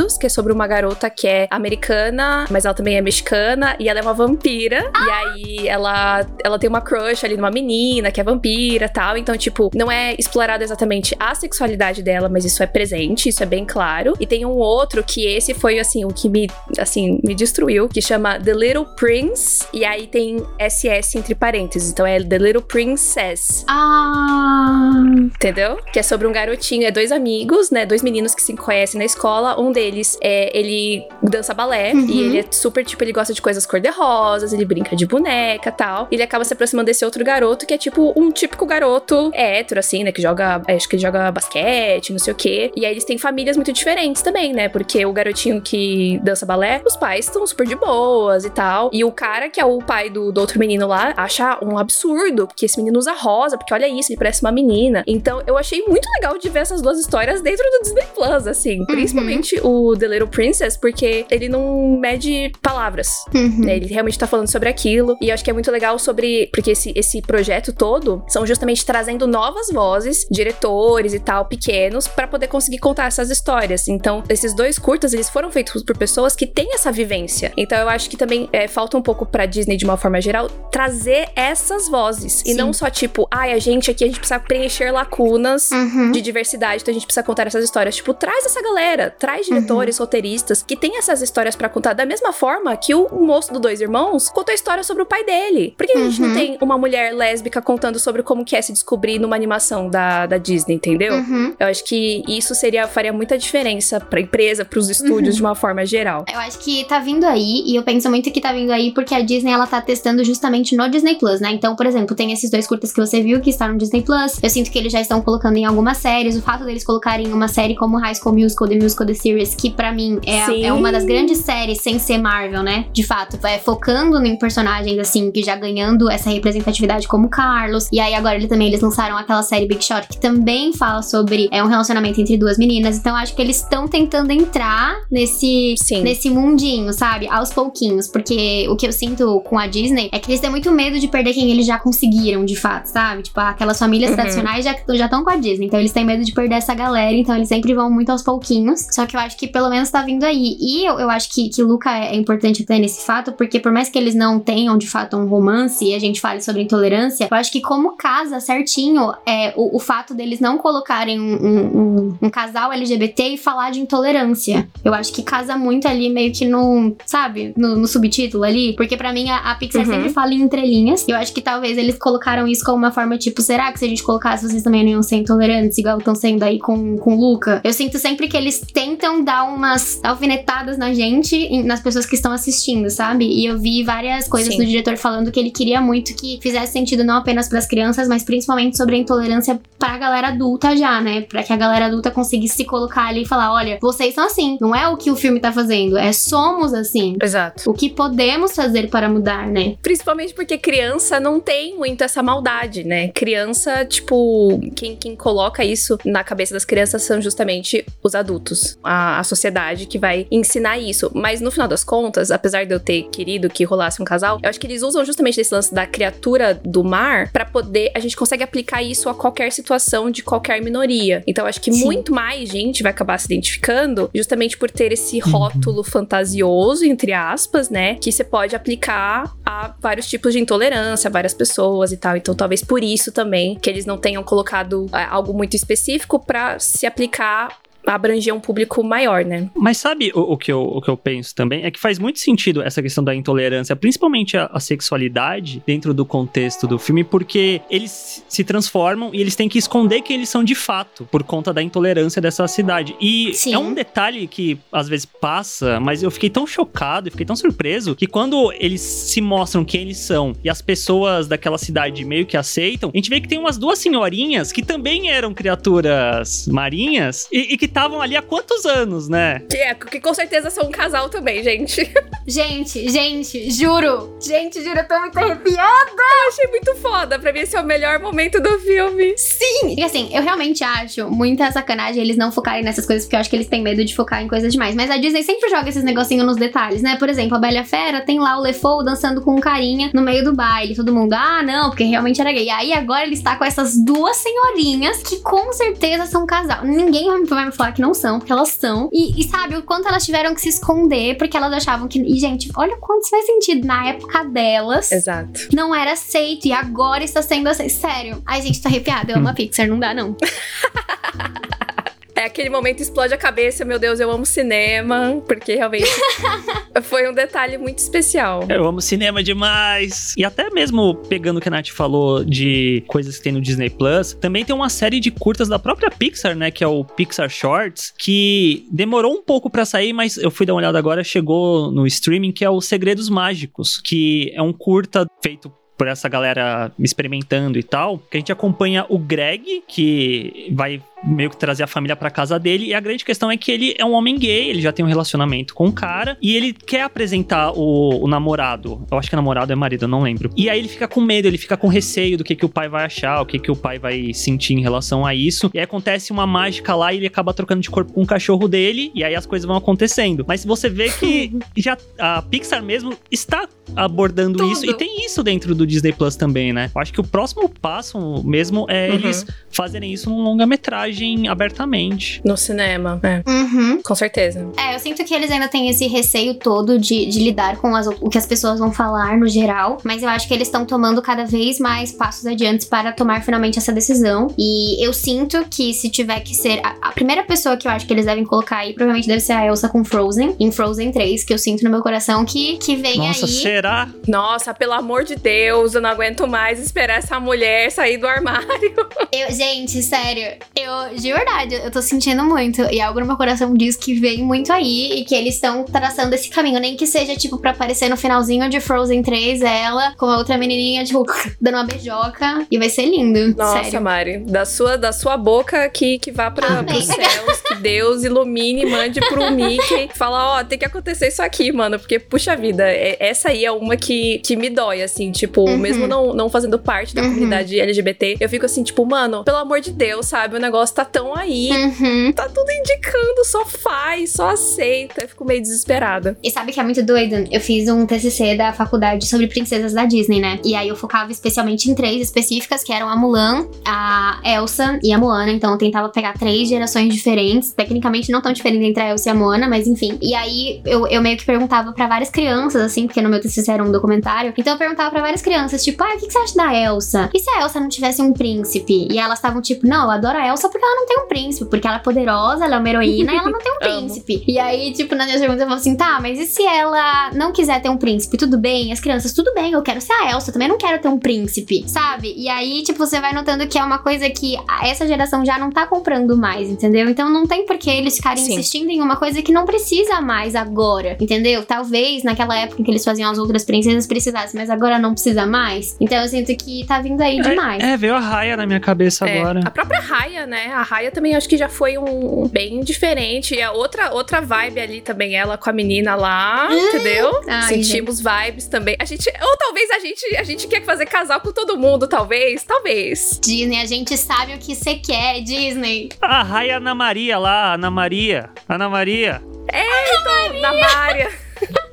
Segredos, que é sobre uma garota que é americana, mas ela também é mexicana, e ela é uma vampira, e aí ela, ela tem uma crush ali numa menina que é vampira tal. Então, tipo, não é explorado exatamente a sexualidade dela, mas isso é presente, isso é bem claro. E tem um outro que esse foi, assim, o que me, assim, me destruiu, que chama The Little Prince, e aí tem SS entre parênteses, então é The Little Princess. Ah. Entendeu? Que é sobre um garotinho, é dois amigos, né? Dois meninos que se conhecem na escola. Um deles é ele dança balé Uhum. e ele é super, tipo, ele gosta de coisas cor-de-rosas, ele brinca de boneca tal. E ele acaba se aproximando desse outro garoto que é tipo um típico garoto hétero, assim, né? Que joga. Acho que ele joga basquete, não sei o quê. E aí eles têm famílias muito diferentes também, né? Porque o garotinho que dança balé, os pais estão super de boas e tal. E o cara, que é o pai do, do outro menino lá, acha um absurdo, porque esse menino usa rosa, porque olha isso, ele parece uma menina. Então eu achei muito legal de ver essas duas histórias dentro do Disney Plus, assim. Principalmente o The Little Princess, porque ele não mede palavras. Uhum. né? Ele realmente tá falando sobre aquilo. E eu acho que é muito legal sobre. Porque esse, esse projeto todo são justamente trazendo novas vozes, diretores e tal, pequenos, pra poder conseguir contar essas histórias. Então, esses dois curtas, eles foram feitos por pessoas que têm essa vivência. Então, eu acho que também é, falta um pouco pra Disney, de uma forma geral, trazer essas vozes. E Sim. não só tipo, ai, a gente aqui, a gente precisa preencher lacunas Uhum. de diversidade, então a gente precisa contar essas histórias. Tipo, traz essa galera, traz diretores, roteiristas que tem essas histórias pra contar da mesma forma que o moço do Dois Irmãos contou a história sobre o pai dele. Por que a gente não Uhum. tem uma mulher lésbica contando sobre como que é se descobrir numa animação da, da Disney, entendeu? Uhum. Eu acho que isso seria faria muita diferença pra empresa, pros estúdios de uma forma geral. Eu acho que tá vindo aí, e eu penso muito que tá vindo aí porque a Disney ela tá testando justamente no Disney Plus, né? Então, por exemplo, tem esses dois curtas que você viu que estão no Disney Plus. Eu sinto que eles já estão colocando em algumas séries. O fato deles colocarem uma série como High School Musical, The Musical The Series, que para mim é, é, uma das grandes séries sem ser Marvel, né? De fato, é focando em personagens assim que já ganhando essa representatividade como Carlos. E aí agora ele também eles lançaram aquela série Big Shot que também fala sobre é um relacionamento entre duas meninas. Então acho que eles estão tentando entrar nesse Sim. nesse mundinho, sabe? Aos pouquinhos, porque o que eu sinto com a Disney é que eles têm muito medo de perder quem eles já conseguiram, de fato, sabe? Tipo, aquelas famílias Uhum. tradicionais já já estão com a Disney, então eles têm medo de perder essa galera, então eles sempre vão muito aos pouquinhos. Só que eu acho que pelo menos tá vindo aí. E eu, eu acho que, que Luca é, é importante até nesse fato, porque por mais que eles não tenham de fato um romance e a gente fale sobre intolerância, eu acho que como casa certinho é o, o fato deles não colocarem um, um- um- um casal LGBT e falar de intolerância. Eu acho que casa muito ali, meio que no, sabe, no, no subtítulo ali. Porque pra mim a, a Pixar Uhum. sempre fala em entrelinhas. Eu acho que talvez eles colocaram isso como uma forma tipo, será que se a gente colocasse vocês também não iam ser intolerantes, igual estão sendo aí com, com o Luca? Eu sinto sempre que eles tentam dar umas alfinetadas na gente, e nas pessoas que estão assistindo, sabe? E eu vi várias coisas Sim. do diretor falando que ele queria muito que fizesse sentido não apenas pras crianças, mas principalmente sobre a intolerância pra galera adulta já, né? Pra que a galera adulta conseguisse se colocar ali e falar: olha, vocês são assim, não é o que o filme tá fazendo, é somos assim. Exato. O que podemos fazer para mudar, né? Principalmente porque criança não tem muito essa maldade, né? Criança, tipo, quem, quem coloca isso na cabeça das crianças são justamente os adultos, a, a sociedade que vai ensinar isso. Mas no final das contas, apesar de eu ter querido que rolasse um casal, eu acho que eles usam justamente esse lance da criatura do mar pra poder. A gente consegue aplicar isso a qualquer situação de qualquer minoria. Então, eu acho que Sim. muito mais gente vai acabar se identificando justamente por ter esse rótulo fantasioso, entre aspas, né? Que você pode aplicar a vários tipos de intolerância, a várias pessoas e tal. Então, talvez por isso também que eles não tenham colocado é, algo muito específico pra se aplicar. Abranger um público maior, né? Mas sabe o, o que eu, o que eu penso também? É que faz muito sentido essa questão da intolerância, principalmente a, a sexualidade, dentro do contexto do filme, porque eles se transformam e eles têm que esconder quem eles são de fato, por conta da intolerância dessa cidade. E Sim. é um detalhe que às vezes passa, mas eu fiquei tão chocado e fiquei tão surpreso que quando eles se mostram quem eles são e as pessoas daquela cidade meio que aceitam, a gente vê que tem umas duas senhorinhas que também eram criaturas marinhas e, e que estavam ali há quantos anos, né? Que, é, que com certeza são um casal também, gente. *laughs* Gente, gente, juro. Gente, juro, eu tô muito arrepiada. Eu achei muito foda. Pra mim, esse é o melhor momento do filme. Sim! E assim, eu realmente acho muita sacanagem eles não focarem nessas coisas, porque eu acho que eles têm medo de focar em coisas demais. Mas a Disney sempre joga esses negocinhos nos detalhes, né? Por exemplo, a Bela Fera tem lá o LeFou dançando com um carinha no meio do baile. Todo mundo, ah, não, porque realmente era gay. E aí agora ele está com essas duas senhorinhas que com certeza são um casal. Ninguém vai me- vai me falar que não são, porque elas são. E, e sabe, o quanto elas tiveram que se esconder, porque elas achavam que. E, gente, olha quanto isso faz sentido. Na época delas, Exato. não era aceito e agora está sendo aceito. Sério. Ai, gente, tô arrepiada. Eu amo a Pixar, não dá, não. *laughs* É aquele momento explode a cabeça, meu Deus, eu amo cinema, porque realmente *laughs* foi um detalhe muito especial. Eu amo cinema demais. E até mesmo pegando o que a Nath falou de coisas que tem no Disney Plus, também tem uma série de curtas da própria Pixar, né? Que é o Pixar Shorts, que demorou um pouco pra sair, mas eu fui dar uma olhada agora, chegou no streaming, que é o Segredos Mágicos, que é um curta feito por essa galera experimentando e tal, que a gente acompanha o Greg, que vai meio que trazer a família pra casa dele, e a grande questão é que ele é um homem gay, ele já tem um relacionamento com o cara, e ele quer apresentar o, o namorado, eu acho que namorado é marido, eu não lembro, e aí ele fica com medo, ele fica com receio do que, que o pai vai achar, o que, que o pai vai sentir em relação a isso, e aí acontece uma mágica lá, e ele acaba trocando de corpo com o cachorro dele, e aí as coisas vão acontecendo, mas você vê que *laughs* já a Pixar mesmo está abordando Tudo. isso, e tem isso dentro do Disney Plus também, né? Eu acho que o próximo passo mesmo é Uhum. eles fazerem isso num longa-metragem abertamente. No cinema, é. Uhum. Com certeza. É, eu sinto que eles ainda têm esse receio todo de, de lidar com as- o que as pessoas vão falar no geral, mas eu acho que eles estão tomando cada vez mais passos adiantes para tomar finalmente essa decisão. E eu sinto que se tiver que ser. A, a primeira pessoa que eu acho que eles devem colocar aí provavelmente deve ser a Elsa com Frozen, em Frozen 3, que eu sinto no meu coração que, que vem Nossa, aí. será? Nossa, pelo amor de Deus, eu não aguento mais esperar essa mulher sair do armário. Eu- gente, sério, Eu, de verdade, eu tô sentindo muito. E algo no meu coração diz que vem muito aí e que eles estão traçando esse caminho. Nem que seja, tipo, pra aparecer no finalzinho de Frozen 3, ela com a outra menininha, tipo, *laughs* dando uma beijoca. E vai ser lindo. Nossa, sério. Mari, da sua, da sua boca que, que vá pra, pros céus, que Deus ilumine, mande pro *laughs* Mickey. Fala, ó, tem que acontecer isso aqui, mano. Porque, puxa vida, é- essa aí é uma que, que me dói, assim, tipo, Uhum. mesmo não, não fazendo parte da Uhum. comunidade LGBT, eu fico assim, tipo, mano, pelo amor de Deus, sabe? O negócio tá tão aí. Uhum. Tá tudo indicando, só faz, só aceita. Eu fico meio desesperada. E sabe que é muito doido? Eu fiz um TCC da faculdade sobre princesas da Disney, né? E aí eu focava especialmente em três específicas, que eram a Mulan, a Elsa e a Moana. Então eu tentava pegar três gerações diferentes. Tecnicamente não tão diferente entre a Elsa e a Moana, mas enfim. E aí eu, eu meio que perguntava pra várias crianças, assim, porque no meu TCC era um documentário. Então eu perguntava pra várias crianças, tipo, ah, o que, que você acha da Elsa? E se a Elsa não tivesse um príncipe? E elas estavam tipo, não, eu adoro a Elsa porque ela não tem um príncipe, porque ela é poderosa, ela é uma heroína e ela não tem um *laughs* príncipe. E aí, tipo, nas minhas perguntas eu falo assim, tá, mas e se ela não quiser ter um príncipe? Tudo bem? As crianças, tudo bem, eu quero ser a Elsa, também não quero ter um príncipe, sabe? E aí, tipo, você vai notando que é uma coisa que a- essa geração já não tá comprando mais, entendeu? Então não tem por que eles ficarem Sim. insistindo em uma coisa que não precisa mais agora, entendeu? Talvez naquela época em que eles faziam as outras princesas precisasse, mas agora não precisa mais. Então eu sinto que tá vindo aí demais. É, veio a raia na minha cabeça É, agora. a própria Raya, né? A Raya também acho que já foi um bem diferente. E a outra, outra vibe ali também, ela com a menina lá, entendeu? Ai, Sentimos vibes também. A gente. Ou talvez a gente, a gente quer fazer casal com todo mundo, talvez. Talvez. Disney, a gente sabe o que você quer, Disney. A raia Ana Maria lá, Ana Maria. Ana Maria. Então, na *laughs* Maria.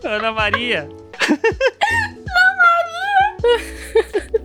Ana Maria. *laughs*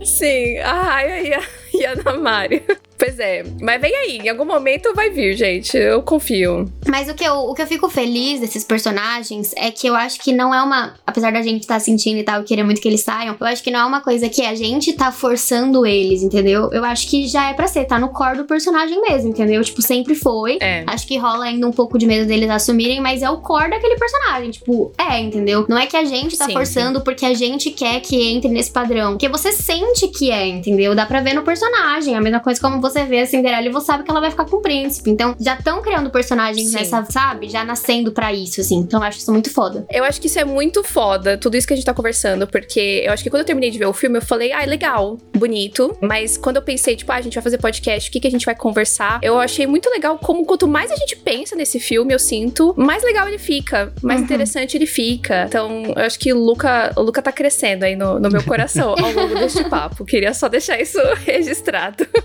Sim, a Raya e a, e a Ana Maria. Pois é, mas vem aí, em algum momento vai vir, gente. Eu confio. Mas o que, eu, o que eu fico feliz desses personagens é que eu acho que não é uma. Apesar da gente estar sentindo e tal, querer muito que eles saiam, eu acho que não é uma coisa que a gente tá forçando eles, entendeu? Eu acho que já é pra ser, tá no core do personagem mesmo, entendeu? Tipo, sempre foi. É. Acho que rola ainda um pouco de medo deles assumirem, mas é o core daquele personagem. Tipo, é, entendeu? Não é que a gente tá Sim, forçando porque a gente quer que entre nesse padrão. Porque você sente que é, entendeu? Dá pra ver no personagem. A mesma coisa como você vê a Cinderela e você sabe que ela vai ficar com o príncipe. Então, já estão criando personagens Sim. nessa, sabe? Já nascendo pra isso, assim. Então, eu acho isso muito foda. Eu acho que isso é muito foda, tudo isso que a gente tá conversando, porque eu acho que quando eu terminei de ver o filme, eu falei, ai, legal, bonito. Mas quando eu pensei, tipo, ah, a gente vai fazer podcast, o que, que a gente vai conversar? Eu achei muito legal como quanto mais a gente pensa nesse filme, eu sinto, mais legal ele fica, mais Uhum. interessante ele fica. Então, eu acho que o Luca, o Luca tá crescendo aí no, no meu coração ao longo deste *laughs* papo. Queria só deixar isso *laughs* registrado.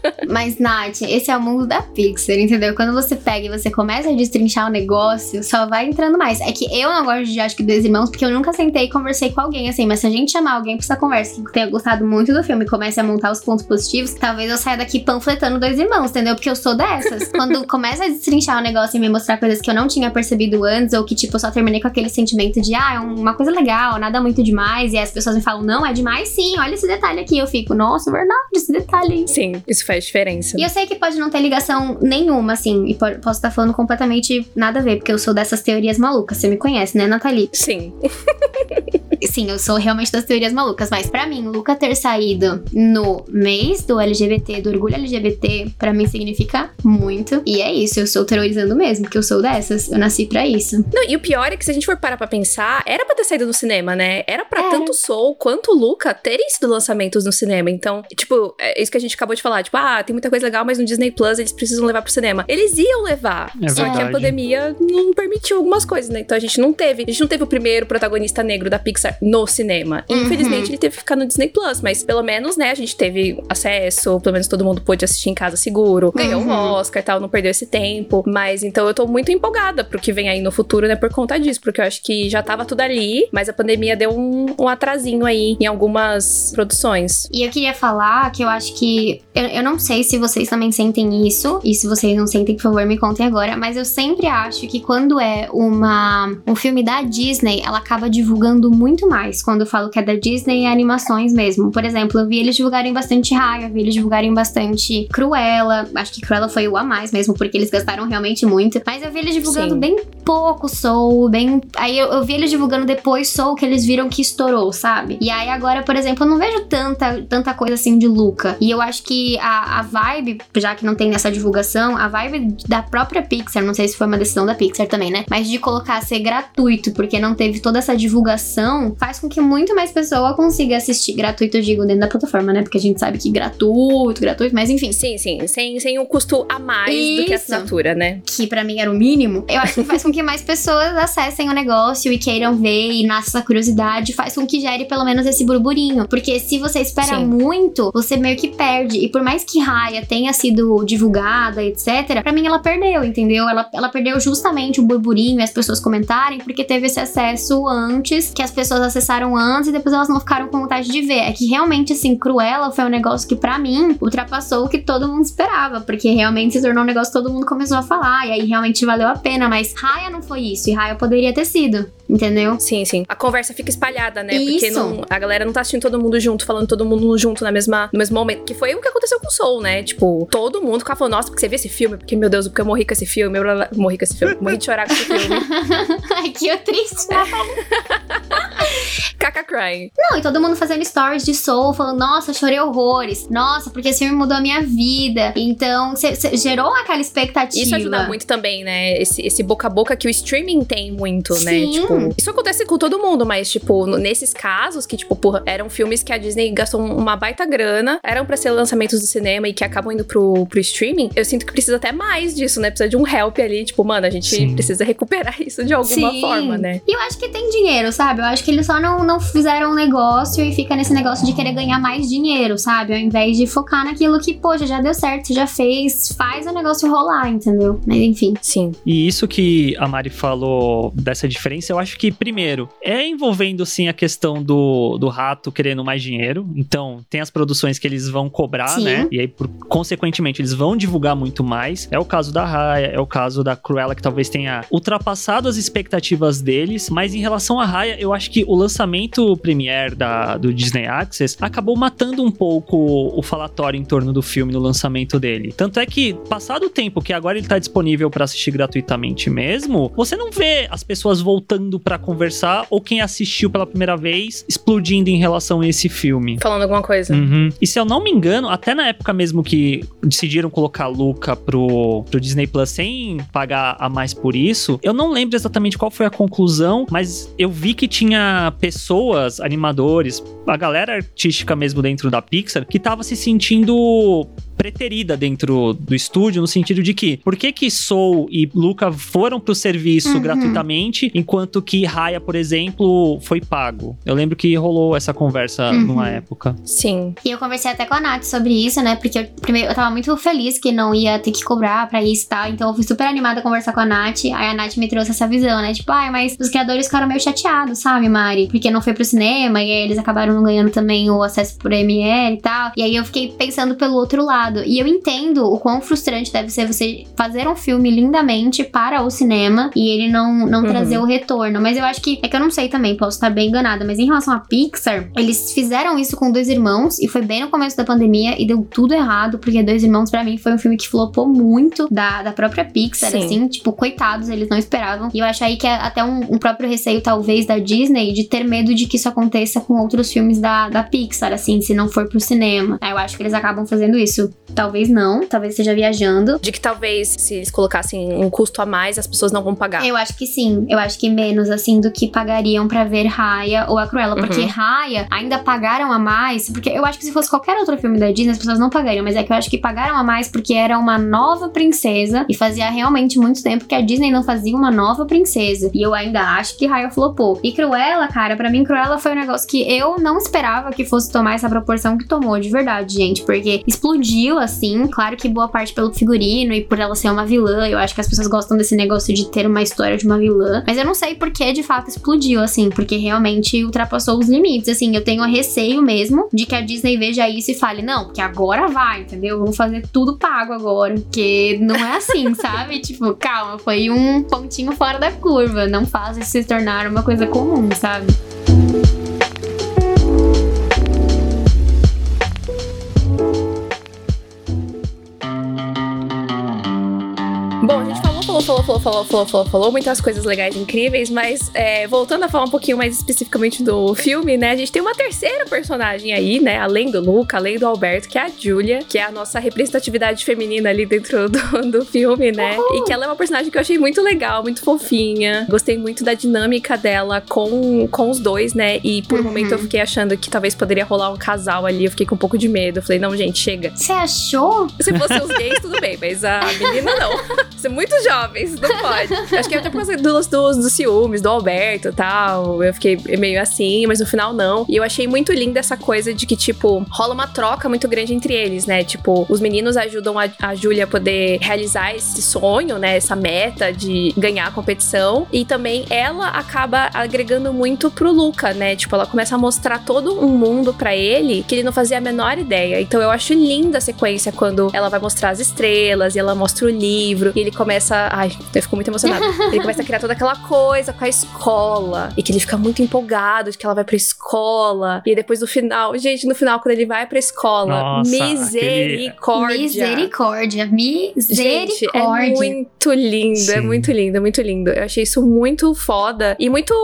*laughs* Mas, Nath, esse é o mundo da Pixar, entendeu? Quando você pega e você começa a destrinchar o negócio, só vai entrando mais. É que eu não gosto de Acho que Dois Irmãos, porque eu nunca sentei e conversei com alguém, assim. Mas se a gente chamar alguém pra essa conversa que tenha gostado muito do filme e comece a montar os pontos positivos, talvez eu saia daqui panfletando Dois Irmãos, entendeu? Porque eu sou dessas. *laughs* Quando começa a destrinchar o negócio e me mostrar coisas que eu não tinha percebido antes, ou que, tipo, eu só terminei com aquele sentimento de, ah, é uma coisa legal, nada muito demais, e as pessoas me falam, não, é demais sim, olha esse detalhe aqui. Eu fico, nossa, verdade, esse detalhe Sim, isso faz diferença. E eu sei que pode não ter ligação nenhuma, assim, e po- posso estar falando completamente nada a ver, porque eu sou dessas teorias malucas. Você me conhece, né, Nathalie? Sim. *laughs* Sim, eu sou realmente das teorias malucas, mas pra mim, Luca ter saído no mês do LGBT, do orgulho LGBT, pra mim significa muito. E é isso, eu sou terrorizando mesmo, porque eu sou dessas, eu nasci pra isso. Não, e o pior é que se a gente for parar pra pensar, era pra ter saído no cinema, né? Era pra Era. tanto Soul quanto Luca terem sido lançamentos no cinema. Então, tipo, é isso que a gente acabou de falar. Tipo, ah, tem muita coisa legal, mas no Disney Plus eles precisam levar pro cinema. Eles iam levar. É só que a pandemia não permitiu algumas coisas, né? Então a gente não teve. A gente não teve o primeiro protagonista negro da Pixar no cinema. Uhum. Infelizmente, ele teve que ficar no Disney Plus. Mas pelo menos, né, a gente teve acesso, pelo menos todo mundo pôde assistir em casa seguro. Ganhou um Uhum. Oscar e tal, não perdeu esse tempo. Mas então eu tô muito empolgada pro que vem aí no futuro, né, por conta disso. Porque eu acho que já tava tudo ali, mas a pandemia deu um, um atrasinho aí em algumas produções. E eu queria falar que eu acho que. Eu, eu não sei se vocês também sentem isso. E se vocês não sentem, por favor, me contem agora. Mas eu sempre acho que quando é uma, um filme da Disney, ela acaba divulgando muito mais quando eu falo que é da Disney e animações mesmo. Por exemplo, eu vi eles divulgarem bastante Raya, eu vi eles divulgarem bastante Cruella. Acho que Cruella foi o a mais mesmo, porque eles gastaram realmente muito. Mas eu vi eles divulgando Sim. bem pouco Soul, bem. Aí eu, eu vi eles divulgando depois Soul que eles viram que estourou, sabe? E aí agora, por exemplo, eu não vejo tanta, tanta coisa assim de Luca. E eu acho que a, a vibe, já que não tem nessa divulgação, a vibe da própria Pixar, não sei se foi uma decisão da Pixar também, né? Mas de colocar ser gratuito, porque não teve toda essa divulgação, faz com que muito mais pessoa consiga assistir gratuito, eu digo, dentro da plataforma, né? Porque a gente sabe que gratuito, gratuito, mas enfim. Sim, sim. Sem, sem um custo a mais do que a Isso. assinatura, né? que pra mim era o mínimo, eu acho que faz com que mais pessoas acessem o negócio e queiram ver e nasça essa curiosidade, faz com que gere pelo menos esse burburinho. Porque se você espera Sim. muito, você meio que perde. E por mais que Raya tenha sido divulgada, etc., pra mim ela perdeu, entendeu? Ela, ela perdeu justamente o burburinho e as pessoas comentarem, porque teve esse acesso antes, que as pessoas acessaram antes e depois elas não ficaram com vontade de ver. É que realmente, assim, Cruella foi um negócio que pra mim ultrapassou o que todo mundo esperava, porque realmente se tornou um negócio que todo mundo começou a falar, e aí realmente valeu a pena, mas Raya não foi isso, e Raya poderia ter sido, entendeu? Sim, sim. A conversa fica espalhada, né? Porque Isso. não- a galera não tá assistindo todo mundo junto, falando todo mundo junto na mesma, no mesmo momento. Que foi o que aconteceu com o Soul, né? Tipo, todo mundo ficava falando, nossa, porque você viu esse filme? Porque, meu Deus, porque eu morri com esse filme, eu morri com esse filme, morri de chorar com esse filme. *laughs* Ai, que triste, né? *laughs* Caca crying. Não, e todo mundo fazendo stories de Soul, falando, nossa, chorei horrores. Nossa, porque esse filme mudou a minha vida. Então, cê- cê gerou aquela expectativa. Isso ajuda muito também, né? Esse, esse boca a boca que o streaming tem muito, né? Sim. Tipo, isso acontece com todo mundo, mas, tipo, nesses casos que, tipo, porra, eram filmes que a Disney gastou uma baita grana, eram pra ser lançamentos do cinema e que acabam indo pro, pro streaming, eu sinto que precisa até mais disso, né? Precisa de um help ali, tipo, mano, a gente Sim. precisa recuperar *laughs* isso de alguma Sim. forma, né? E eu acho que tem dinheiro, sabe? Eu acho que eles só não, não fizeram um negócio e fica nesse negócio de querer ganhar mais dinheiro, sabe? Ao invés de focar naquilo que, poxa, já deu certo, você já fez, faz o negócio rolar, entendeu? Mas enfim. Sim. E isso que a Mari falou dessa diferença, eu acho que, primeiro, é envolvendo sim a questão do, do rato querendo mais dinheiro. Então, tem as produções que eles vão cobrar, Sim. né? E aí, por- consequentemente, eles vão divulgar muito mais. É o caso da Raya, é o caso da Cruella, que talvez tenha ultrapassado as expectativas deles. Mas em relação à Raya, eu acho que o lançamento Premiere da, do Disney Access acabou matando um pouco o falatório em torno do filme no lançamento dele. Tanto é que, passado o tempo que agora ele tá disponível pra assistir gratuitamente mesmo, você não vê as pessoas voltando pra conversar ou quem assistiu pela primeira vez explodindo em relação a esse filme. Falando alguma coisa. Uhum. E se eu não me engano, até na época mesmo que decidiram colocar Luca pro, pro Disney Plus sem pagar a mais por isso, eu não lembro exatamente qual foi a conclusão, mas eu vi que tinha pessoas, animadores, a galera artística mesmo dentro da Pixar, que tava se sentindo preterida dentro do estúdio, no sentido de que por que que Soul e Luca foram pro serviço Uhum. gratuitamente, enquanto que Raya, por exemplo, foi pago. Eu lembro que rolou essa conversa Uhum. numa época. Sim. E eu conversei até com a Nath sobre isso, né? Porque eu, primeiro eu tava muito feliz que não ia ter que cobrar pra isso e tal. Então eu fui super animada a conversar com a Nath. Aí a Nath me trouxe essa visão, né? Tipo, ai, mas os criadores ficaram meio chateados, sabe, Mari? Porque não foi pro cinema e aí eles acabaram não ganhando também o acesso pro ML e tal. E aí eu fiquei pensando pelo outro lado. E eu entendo o quão frustrante deve ser você fazer um filme lindamente para o cinema e ele não, não Uhum. trazer o retorno. Mas eu acho que. É que eu não sei também, posso estar bem enganada. Mas em relação à Pixar, eles fizeram isso com dois irmãos e foi bem no começo da pandemia e deu tudo errado, porque Dois Irmãos, pra mim, foi um filme que flopou muito da, da própria Pixar, Sim. assim. Tipo, coitados, eles não esperavam. E eu acho aí que é até um, um próprio receio, talvez, da Disney de ter medo de que isso aconteça com outros filmes da, da Pixar, assim, se não for pro cinema. Aí eu acho que eles acabam fazendo isso. Talvez não, talvez esteja viajando. De que talvez, se eles colocassem um custo a mais, as pessoas não vão pagar. Eu acho que sim. Eu acho que menos, assim, do que pagariam pra ver Raya ou a Cruella. Porque Uhum. Raya ainda pagaram a mais. Porque eu acho que se fosse qualquer outro filme da Disney, as pessoas não pagariam. Mas é que eu acho que pagaram a mais porque era uma nova princesa. E fazia realmente muito tempo que a Disney não fazia uma nova princesa. E eu ainda acho que Raya flopou. E Cruella, cara, pra mim, Cruella foi um negócio que eu não esperava que fosse tomar essa proporção que tomou, de verdade, gente. Porque explodiu, assim. Claro que boa parte pelo figurino e por ela ser uma vilã. Eu acho que as pessoas gostam desse negócio de ter uma história de uma vilã. Mas eu não sei por que de fato explodiu, assim. Porque realmente ultrapassou os limites. Assim, eu tenho receio mesmo de que a Disney veja isso e fale: não, porque agora vai, entendeu? Vamos fazer tudo pago agora. Porque não é assim, *laughs* sabe? Tipo, calma, foi um pontinho fora da curva. Não faz isso se tornar uma coisa comum, sabe? Bom, a gente falou, falou, falou, falou, falou, falou, falou, falou muitas coisas legais, incríveis, mas é, voltando a falar um pouquinho mais especificamente do filme, né? A gente tem uma terceira personagem aí, né? Além do Luca, além do Alberto, que é a Julia, que é a nossa representatividade feminina ali dentro *laughs* do, do filme, né? Uhul. E que ela é uma personagem que eu achei muito legal, muito fofinha. Gostei muito da dinâmica dela com, com os dois, né? E por um Uhum. momento eu fiquei achando que talvez poderia rolar um casal ali. Eu fiquei com um pouco de medo. Eu falei, não, gente, chega. Você achou? Se fossem os gays, tudo bem, mas a menina não. *laughs* São muito jovens, não pode. *laughs* Acho que é até por causa dos, dos, dos ciúmes, do Alberto e tal. Eu fiquei meio assim, mas no final não. E eu achei muito linda essa coisa de que, tipo, rola uma troca muito grande entre eles, né? Tipo, os meninos ajudam a, a Júlia a poder realizar esse sonho, né? Essa meta de ganhar a competição. E também ela acaba agregando muito pro Luca, né? Tipo, ela começa a mostrar todo um mundo pra ele que ele não fazia a menor ideia. Então eu acho linda a sequência quando ela vai mostrar as estrelas e ela mostra o livro e ele começa. Ai, eu fico muito emocionada. *laughs* ele começa a criar toda aquela coisa com a escola e que ele fica muito empolgado de que ela vai pra escola. E depois no final, gente, no final, quando ele vai pra escola, Nossa, misericórdia. Misericórdia. Misericórdia. Gente, é muito lindo, é Sim. muito lindo, é muito lindo. Eu achei isso muito foda e muito.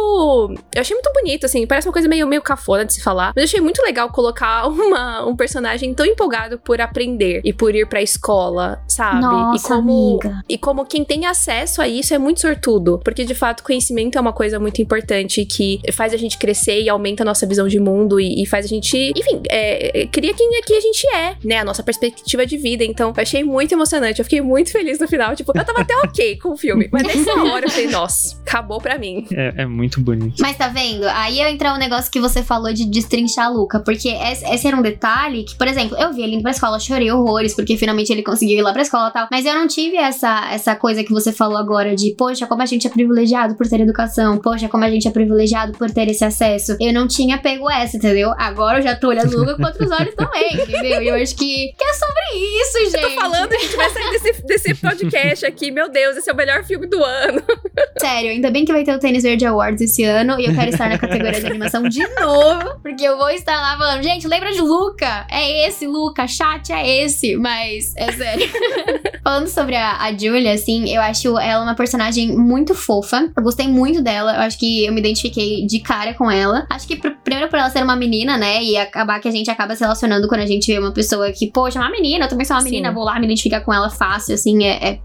Eu achei muito bonito, assim. Parece uma coisa meio, meio cafona de se falar. Mas eu achei muito legal colocar *laughs* uma, um personagem tão empolgado por aprender e por ir pra escola, sabe? Nossa, e como. amiga. E como quem tem acesso a isso é muito sortudo. Porque, de fato, conhecimento é uma coisa muito importante que faz a gente crescer e aumenta a nossa visão de mundo e, e faz a gente, enfim, é, é, cria quem aqui a gente é, né? A nossa perspectiva de vida. Então, eu achei muito emocionante. Eu fiquei muito feliz no final. Tipo, eu tava até ok com o filme. Mas nessa hora eu falei, nossa, acabou pra mim. É, é muito bonito. Mas tá vendo? Aí entra um negócio que você falou de destrinchar a Luca. Porque esse, esse era um detalhe que, por exemplo, eu vi ele indo pra escola, chorei horrores, porque finalmente ele conseguiu ir lá pra escola e tal. Mas eu não tive essa, essa coisa que você falou agora de, poxa, como a gente é privilegiado por ter educação. Poxa, como a gente é privilegiado por ter esse acesso. Eu não tinha pego essa, entendeu? Agora eu já tô olhando Luca com outros olhos também, entendeu? E eu acho que, que é sobre isso, gente. Eu tô falando, a gente vai sair desse, desse podcast aqui. Meu Deus, esse é o melhor filme do ano. Sério, ainda bem que vai ter o Tênis Verde Awards esse ano e eu quero estar na categoria de animação de novo, porque eu vou estar lá falando, gente, lembra de Luca? É esse, Luca, chat é esse, mas é sério. *laughs* falando sobre a, a Julia, assim, eu acho ela uma personagem muito fofa. Eu gostei muito dela, eu acho que eu me identifiquei de cara com ela. Acho que pr- primeiro por ela ser uma menina, né, e acabar que a gente acaba se relacionando quando a gente vê uma pessoa que, poxa, é uma menina, eu também sou uma Sim. menina, vou lá me identificar com ela fácil, assim, é- é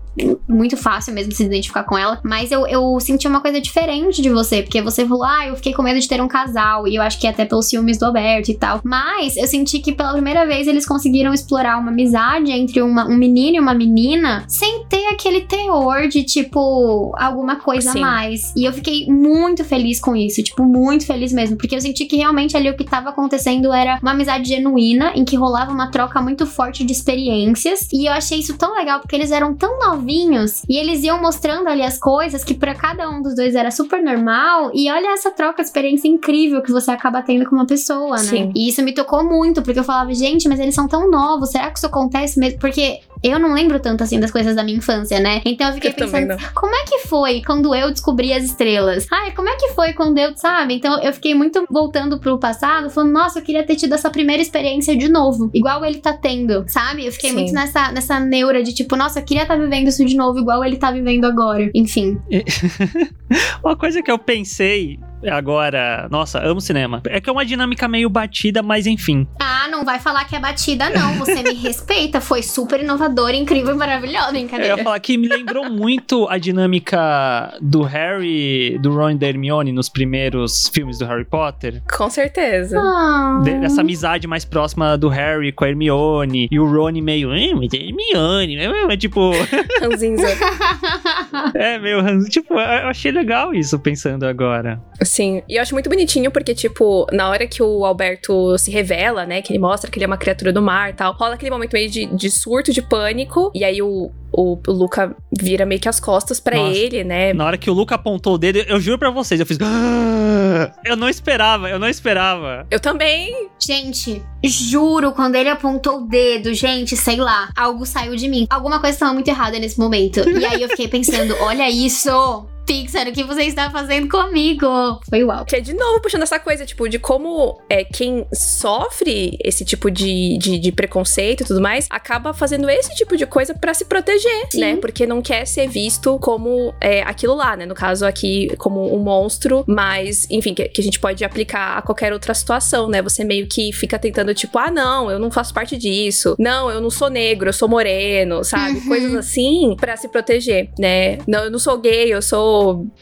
muito fácil mesmo se identificar com ela. Mas eu, eu senti uma coisa diferente de você, porque você falou, ah, eu fiquei com medo de ter um casal. E eu acho que até pelos ciúmes do Alberto e tal. Mas eu senti que pela primeira vez eles conseguiram explorar uma amizade entre uma- um menino e uma menina sem ter aquele teor de, tipo, alguma coisa Sim. a mais. E eu fiquei muito feliz com isso, tipo, muito feliz mesmo. Porque eu senti que realmente ali o que tava acontecendo era uma amizade genuína, em que rolava uma troca muito forte de experiências. E eu achei isso tão legal, porque eles eram tão novinhos e eles iam mostrando ali as coisas que pra cada um dos dois era super normal. E olha essa troca de experiência incrível que você acaba tendo com uma pessoa, né? Sim. E isso me tocou muito, porque eu falava, gente, mas eles são tão novos, será que isso acontece mesmo? Porque eu não lembro tanto assim das coisas da minha infância, né? Então eu fiquei Eu pensando, como é que foi quando eu descobri as estrelas? Ai, como é que foi quando eu, sabe? Então eu fiquei muito voltando pro passado, falando, nossa, eu queria ter tido essa primeira experiência de novo, igual ele tá tendo, sabe? Eu fiquei Sim. muito nessa, nessa neura de tipo, nossa, eu queria estar vivendo isso de novo, igual ele tá vivendo agora. Enfim. *laughs* Uma coisa que eu pensei agora, nossa, amo cinema. É que é uma dinâmica meio batida, mas enfim. Ah, não vai falar que é batida, não. Você me *laughs* respeita. Foi super inovadora, incrível e maravilhosa, Eu brincadeira. ia falar que me lembrou muito a dinâmica do Harry, do Ron e da Hermione nos primeiros filmes do Harry Potter. Com certeza. Ah. Dessa amizade mais próxima do Harry com a Hermione. E o Ron meio, eh, mas é Hermione. É, é, tipo, *laughs* Ranzinza. é meio. Tipo, eu achei legal isso pensando agora. Sim, e eu acho muito bonitinho porque, tipo, na hora que o Alberto se revela, né, que ele mostra que ele é uma criatura do mar e tal, rola aquele momento meio de, de surto, de pânico, e aí o, o, Luca vira meio que as costas pra Nossa. ele, né? Na hora que o Luca apontou o dedo, eu juro pra vocês, eu fiz. "Ah!" Eu não esperava, eu não esperava. Eu também. Gente, juro, quando ele apontou o dedo, gente, sei lá, algo saiu de mim. Alguma coisa estava muito errada nesse momento. E aí eu fiquei pensando, *laughs* olha isso! Pixar, o que você está fazendo comigo? Foi uau. Que é de novo puxando essa coisa, tipo, de como é, quem sofre esse tipo de, de, de preconceito e tudo mais, acaba fazendo esse tipo de coisa pra se proteger, Sim. né? Porque não quer ser visto como é, aquilo lá, né? No caso aqui, como um monstro, mas, enfim, que, que a gente pode aplicar a qualquer outra situação, né? Você meio que fica tentando, tipo, ah, não, eu não faço parte disso. Não, eu não sou negro, eu sou moreno, sabe? Uhum. Coisas assim pra se proteger, né? Não, eu não sou gay, eu sou.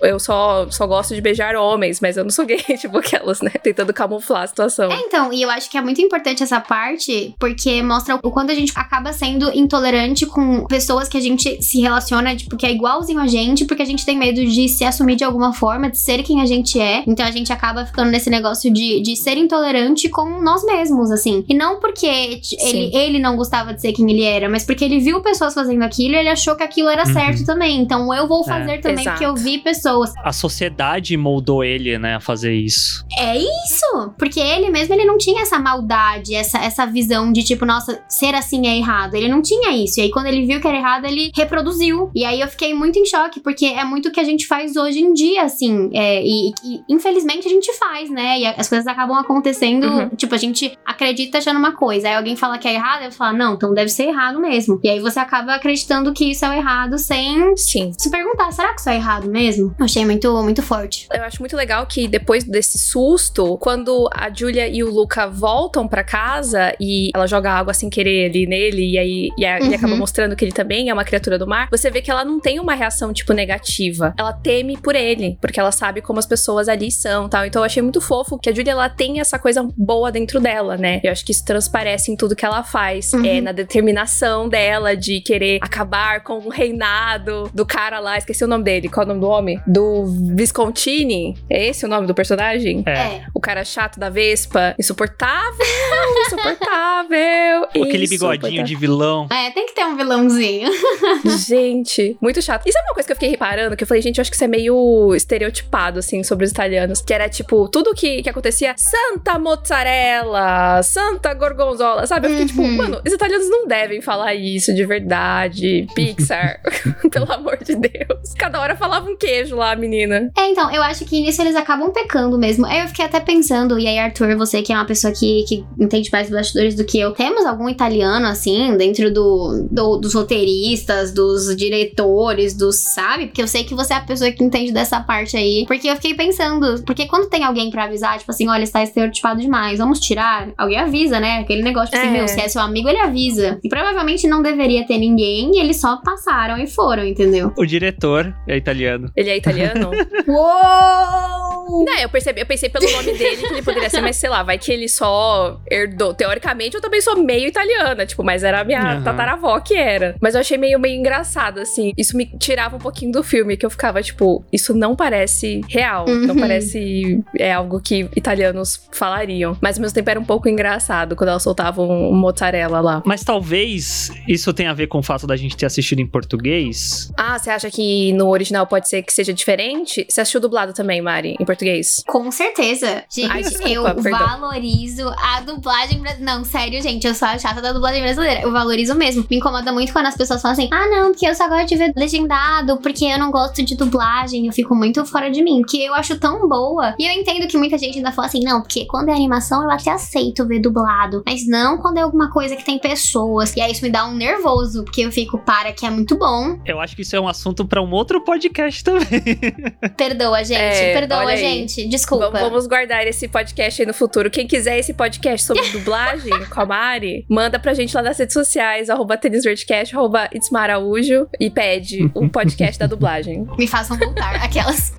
Eu só, só gosto de beijar homens, mas eu não sou gay, *laughs* tipo aquelas, né? Tentando camuflar a situação. É, então, e eu acho que é muito importante essa parte, porque mostra o quanto a gente acaba sendo intolerante com pessoas que a gente se relaciona, tipo, que é igualzinho a gente, porque a gente tem medo de se assumir de alguma forma, de ser quem a gente é. Então a gente acaba ficando nesse negócio de, de ser intolerante com nós mesmos, assim. E não porque ele, Sim. ele não gostava de ser quem ele era, mas porque ele viu pessoas fazendo aquilo e ele achou que aquilo era Uhum. certo também. Então eu vou fazer também Exato. porque eu vi pessoas. A sociedade moldou ele, né, a fazer isso. É isso! Porque ele mesmo, ele não tinha essa maldade, essa, essa visão de tipo, nossa, ser assim é errado. Ele não tinha isso. E aí, quando ele viu que era errado, ele reproduziu. E aí eu fiquei muito em choque, porque é muito o que a gente faz hoje em dia, assim. É, e, e, infelizmente a gente faz, né? E as coisas acabam acontecendo. Uhum. Tipo, a gente acredita achando uma coisa. Aí alguém fala que é errado, eu falo, não, então deve ser errado mesmo. E aí você acaba acreditando que isso é o errado sem Sim. se perguntar, será que isso é errado mesmo? Eu achei muito, muito forte. Eu acho muito legal que depois desse susto, quando a Julia e o Luca voltam pra casa e ela joga água sem querer ali nele, e aí e a- ele Uhum. acaba mostrando que ele também é uma criatura do mar, você vê que ela não tem uma reação, tipo, negativa. Ela teme por ele, porque ela sabe como as pessoas ali são tal. Então eu achei muito fofo que a Julia ela tem essa coisa boa dentro dela, né? Eu acho que isso transparece em tudo que ela faz. Uhum. É na determinação dela de querer acabar com o reinado do cara lá, esqueci o nome dele. Qual é o nome do homem? Do Viscontini. É esse o nome do personagem? É. É. O cara chato da Vespa. Insuportável, *laughs* insuportável. Aquele bigodinho de vilão. É, tem que ter um vilãozinho. *laughs* Gente, muito chato. E sabe uma coisa que eu fiquei reparando? Que eu falei, gente, eu acho que isso é meio estereotipado, assim, sobre os italianos. Que era, tipo, tudo que, que acontecia, Santa Mozzarella, Santa Gorgonzola, sabe? Eu fiquei, tipo, Uhum. mano, os italianos não devem falar isso de verdade. Pixar, *laughs* pelo amor de Deus. Cada hora falava um queijo lá, menina. É, então, eu acho que nisso eles acabam pecando mesmo. Aí eu fiquei até pensando, e aí, Arthur, você que é uma pessoa que, que entende mais bastidores do que eu, temos algum italiano, assim, dentro do, do- dos roteiristas, dos diretores, dos, sabe? Porque eu sei que você é a pessoa que entende dessa parte aí. Porque eu fiquei pensando, porque quando tem alguém pra avisar, tipo assim, olha, está estereotipado demais, vamos tirar, alguém avisa, né? Aquele negócio, tipo assim, É. meu, se é seu amigo, ele avisa. E provavelmente não deveria ter ninguém, e eles só passaram e foram, entendeu? O diretor é italiano. Ele é italiano? *laughs* Uou! Não, eu percebi, eu pensei pelo nome dele que ele poderia ser, mas sei lá, vai que ele só herdou. Teoricamente, eu também sou meio italiana, tipo, mas era a minha Aham. tataravó que era. Mas eu achei meio, meio engraçado, assim. Isso me tirava um pouquinho do filme, que eu ficava, tipo, isso não parece real. Não Uhum. parece é algo que italianos falariam. Mas ao mesmo tempo era um pouco engraçado quando elas soltavam um mozzarella lá. Mas talvez isso tenha a ver com o fato da gente ter assistido em português. Ah, você acha que no original pode ser que seja diferente? Você assistiu dublado também, Mari, em português? Com certeza. Gente, Ai, desculpa, eu perdão. valorizo a dublagem brasileira. Não, sério, gente, eu sou a chata da dublagem brasileira. Eu valorizo mesmo. Me incomoda muito quando as pessoas falam assim: ah, não, porque eu só gosto de ver legendado, porque eu não gosto de dublagem. Eu fico muito fora de mim, porque eu acho tão boa. E eu entendo que muita gente ainda fala assim: não, porque quando é animação eu até aceito ver dublado. Mas não quando é alguma coisa que tem pessoas. E aí isso me dá um nervoso, porque eu fico, para, que é muito bom. Eu acho que isso é um assunto pra um outro podcast também. *laughs* Perdoa, gente. É, perdoa, gente. Desculpa. Vamos, vamos guardar esse podcast aí no futuro. Quem quiser esse podcast sobre *laughs* dublagem com a Mari, manda pra gente lá nas redes sociais, arroba tenisverdcast, arroba Itzma Araújo, e pede o podcast da dublagem. *laughs* Me façam voltar. Aquelas.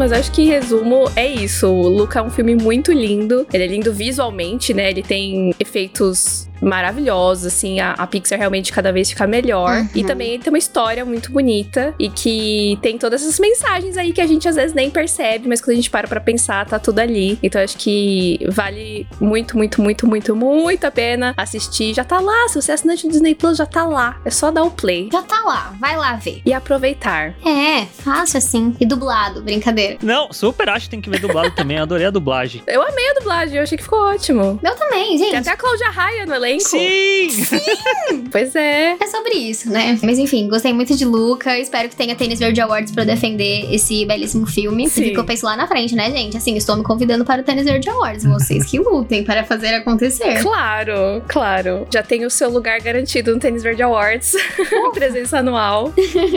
Mas acho que em resumo é isso. O Luca é um filme muito lindo. Ele é lindo visualmente, né? Ele tem efeitos maravilhosos, assim, a, a Pixar realmente cada vez fica melhor. Uhum. E também tem uma história muito bonita e que tem todas essas mensagens aí que a gente às vezes nem percebe, mas quando a gente para pra pensar, tá tudo ali. Então acho que vale muito, muito, muito, muito, muito a pena assistir. Já tá lá, se você é assinante do Disney Plus, já tá lá. É só dar o play Já tá lá, vai lá ver. e aproveitar. É, fácil assim. E dublado, brincadeira. Não, super acho que tem que ver dublado também. Adorei a dublagem. Eu amei a dublagem, eu achei que ficou ótimo. Meu também, Tem gente. até a Cláudia Raia no elenco. Sim! *laughs* Pois é. É sobre isso, né? Mas enfim, gostei muito de Luca. Espero que tenha Tênis Verde Awards pra defender esse belíssimo filme. Sim. Fica eu penso lá na frente, né, gente? Assim, estou me convidando para o Tênis Verde Awards. Vocês que lutem para fazer acontecer. Claro, claro. Já tem o seu lugar garantido no Tênis Verde Awards. *laughs* Presença anual.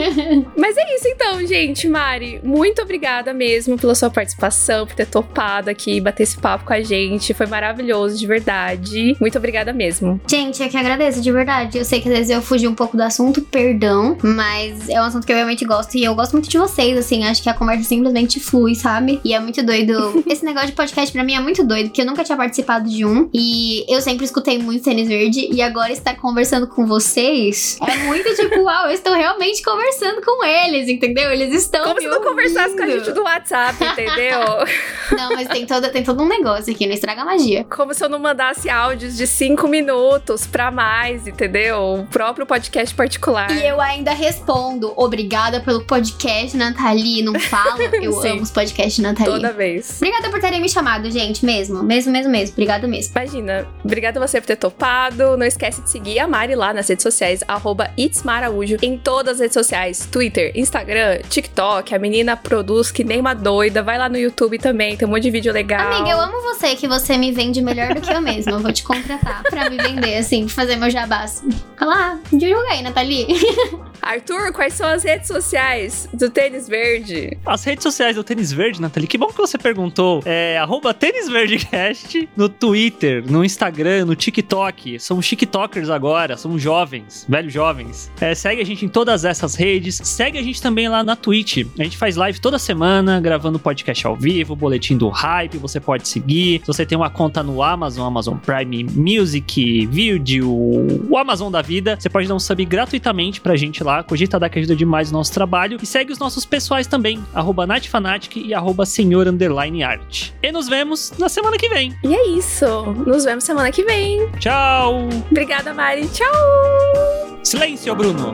*laughs* Mas é isso então, gente. Mari, muito obrigada mesmo pela sua participação, por ter topado aqui, bater esse papo com a gente. Foi maravilhoso, de verdade. Muito obrigada mesmo. Gente, eu que agradeço, de verdade. Eu sei que às vezes eu fugi um pouco do assunto, perdão, mas é um assunto que eu realmente gosto e eu gosto muito de vocês, assim. Acho que a conversa simplesmente flui, sabe? E é muito doido. *laughs* Esse negócio de podcast pra mim é muito doido, porque eu nunca tinha participado de um e eu sempre escutei muito Tênis Verde e agora estar conversando com vocês é muito tipo, *laughs* uau, eu estou realmente conversando com eles, entendeu? Eles estão. Como se não conversasse com a gente do WhatsApp, entendeu? *laughs* Não, mas tem todo, tem todo um negócio aqui, não estraga a magia. Como se eu não mandasse áudios de cinco minutos pra mais, entendeu? O próprio podcast particular. E eu ainda respondo, obrigada pelo podcast, Nathalie. Não fala, *laughs* eu amo os podcasts Nathalie. Toda vez. Obrigada por terem me chamado, gente, mesmo. Mesmo, mesmo, mesmo. Obrigada mesmo. Imagina, obrigada você por ter topado. Não esquece de seguir a Mari lá nas redes sociais, arroba itsmaraújo, em todas as redes sociais, Twitter, Instagram, TikTok. A menina produz que nem uma doida. Vai lá no YouTube também, tem um monte de vídeo legal. Amiga, eu amo você, que você me vende melhor do que eu mesma. Eu vou te contratar pra me vender, assim, fazer meu jabás. Olha lá, divulga aí, Nathalie. *laughs* Arthur, quais são as redes sociais do Tênis Verde? As redes sociais do Tênis Verde, Nathalie, que bom que você perguntou. É arroba Tênis Verdecast no Twitter, no Instagram, no TikTok. Somos TikTokers agora, somos jovens, velhos jovens. É, segue a gente em todas essas redes. Segue a gente também lá na Twitch. A gente faz live toda semana, gravando podcast ao vivo, boletim do hype, você pode seguir. Se você tem uma conta no Amazon, Amazon Prime Music, Video, o Amazon da vida, você pode dar um sub gratuitamente pra gente lá. Cogita dar que ajuda demais o nosso trabalho. E segue os nossos pessoais também, arroba NatFanatic e arroba Senhor Underline Art. E nos vemos na semana que vem. E é isso. Nos vemos semana que vem. Tchau! Obrigada, Mari. Tchau! Silêncio, Bruno!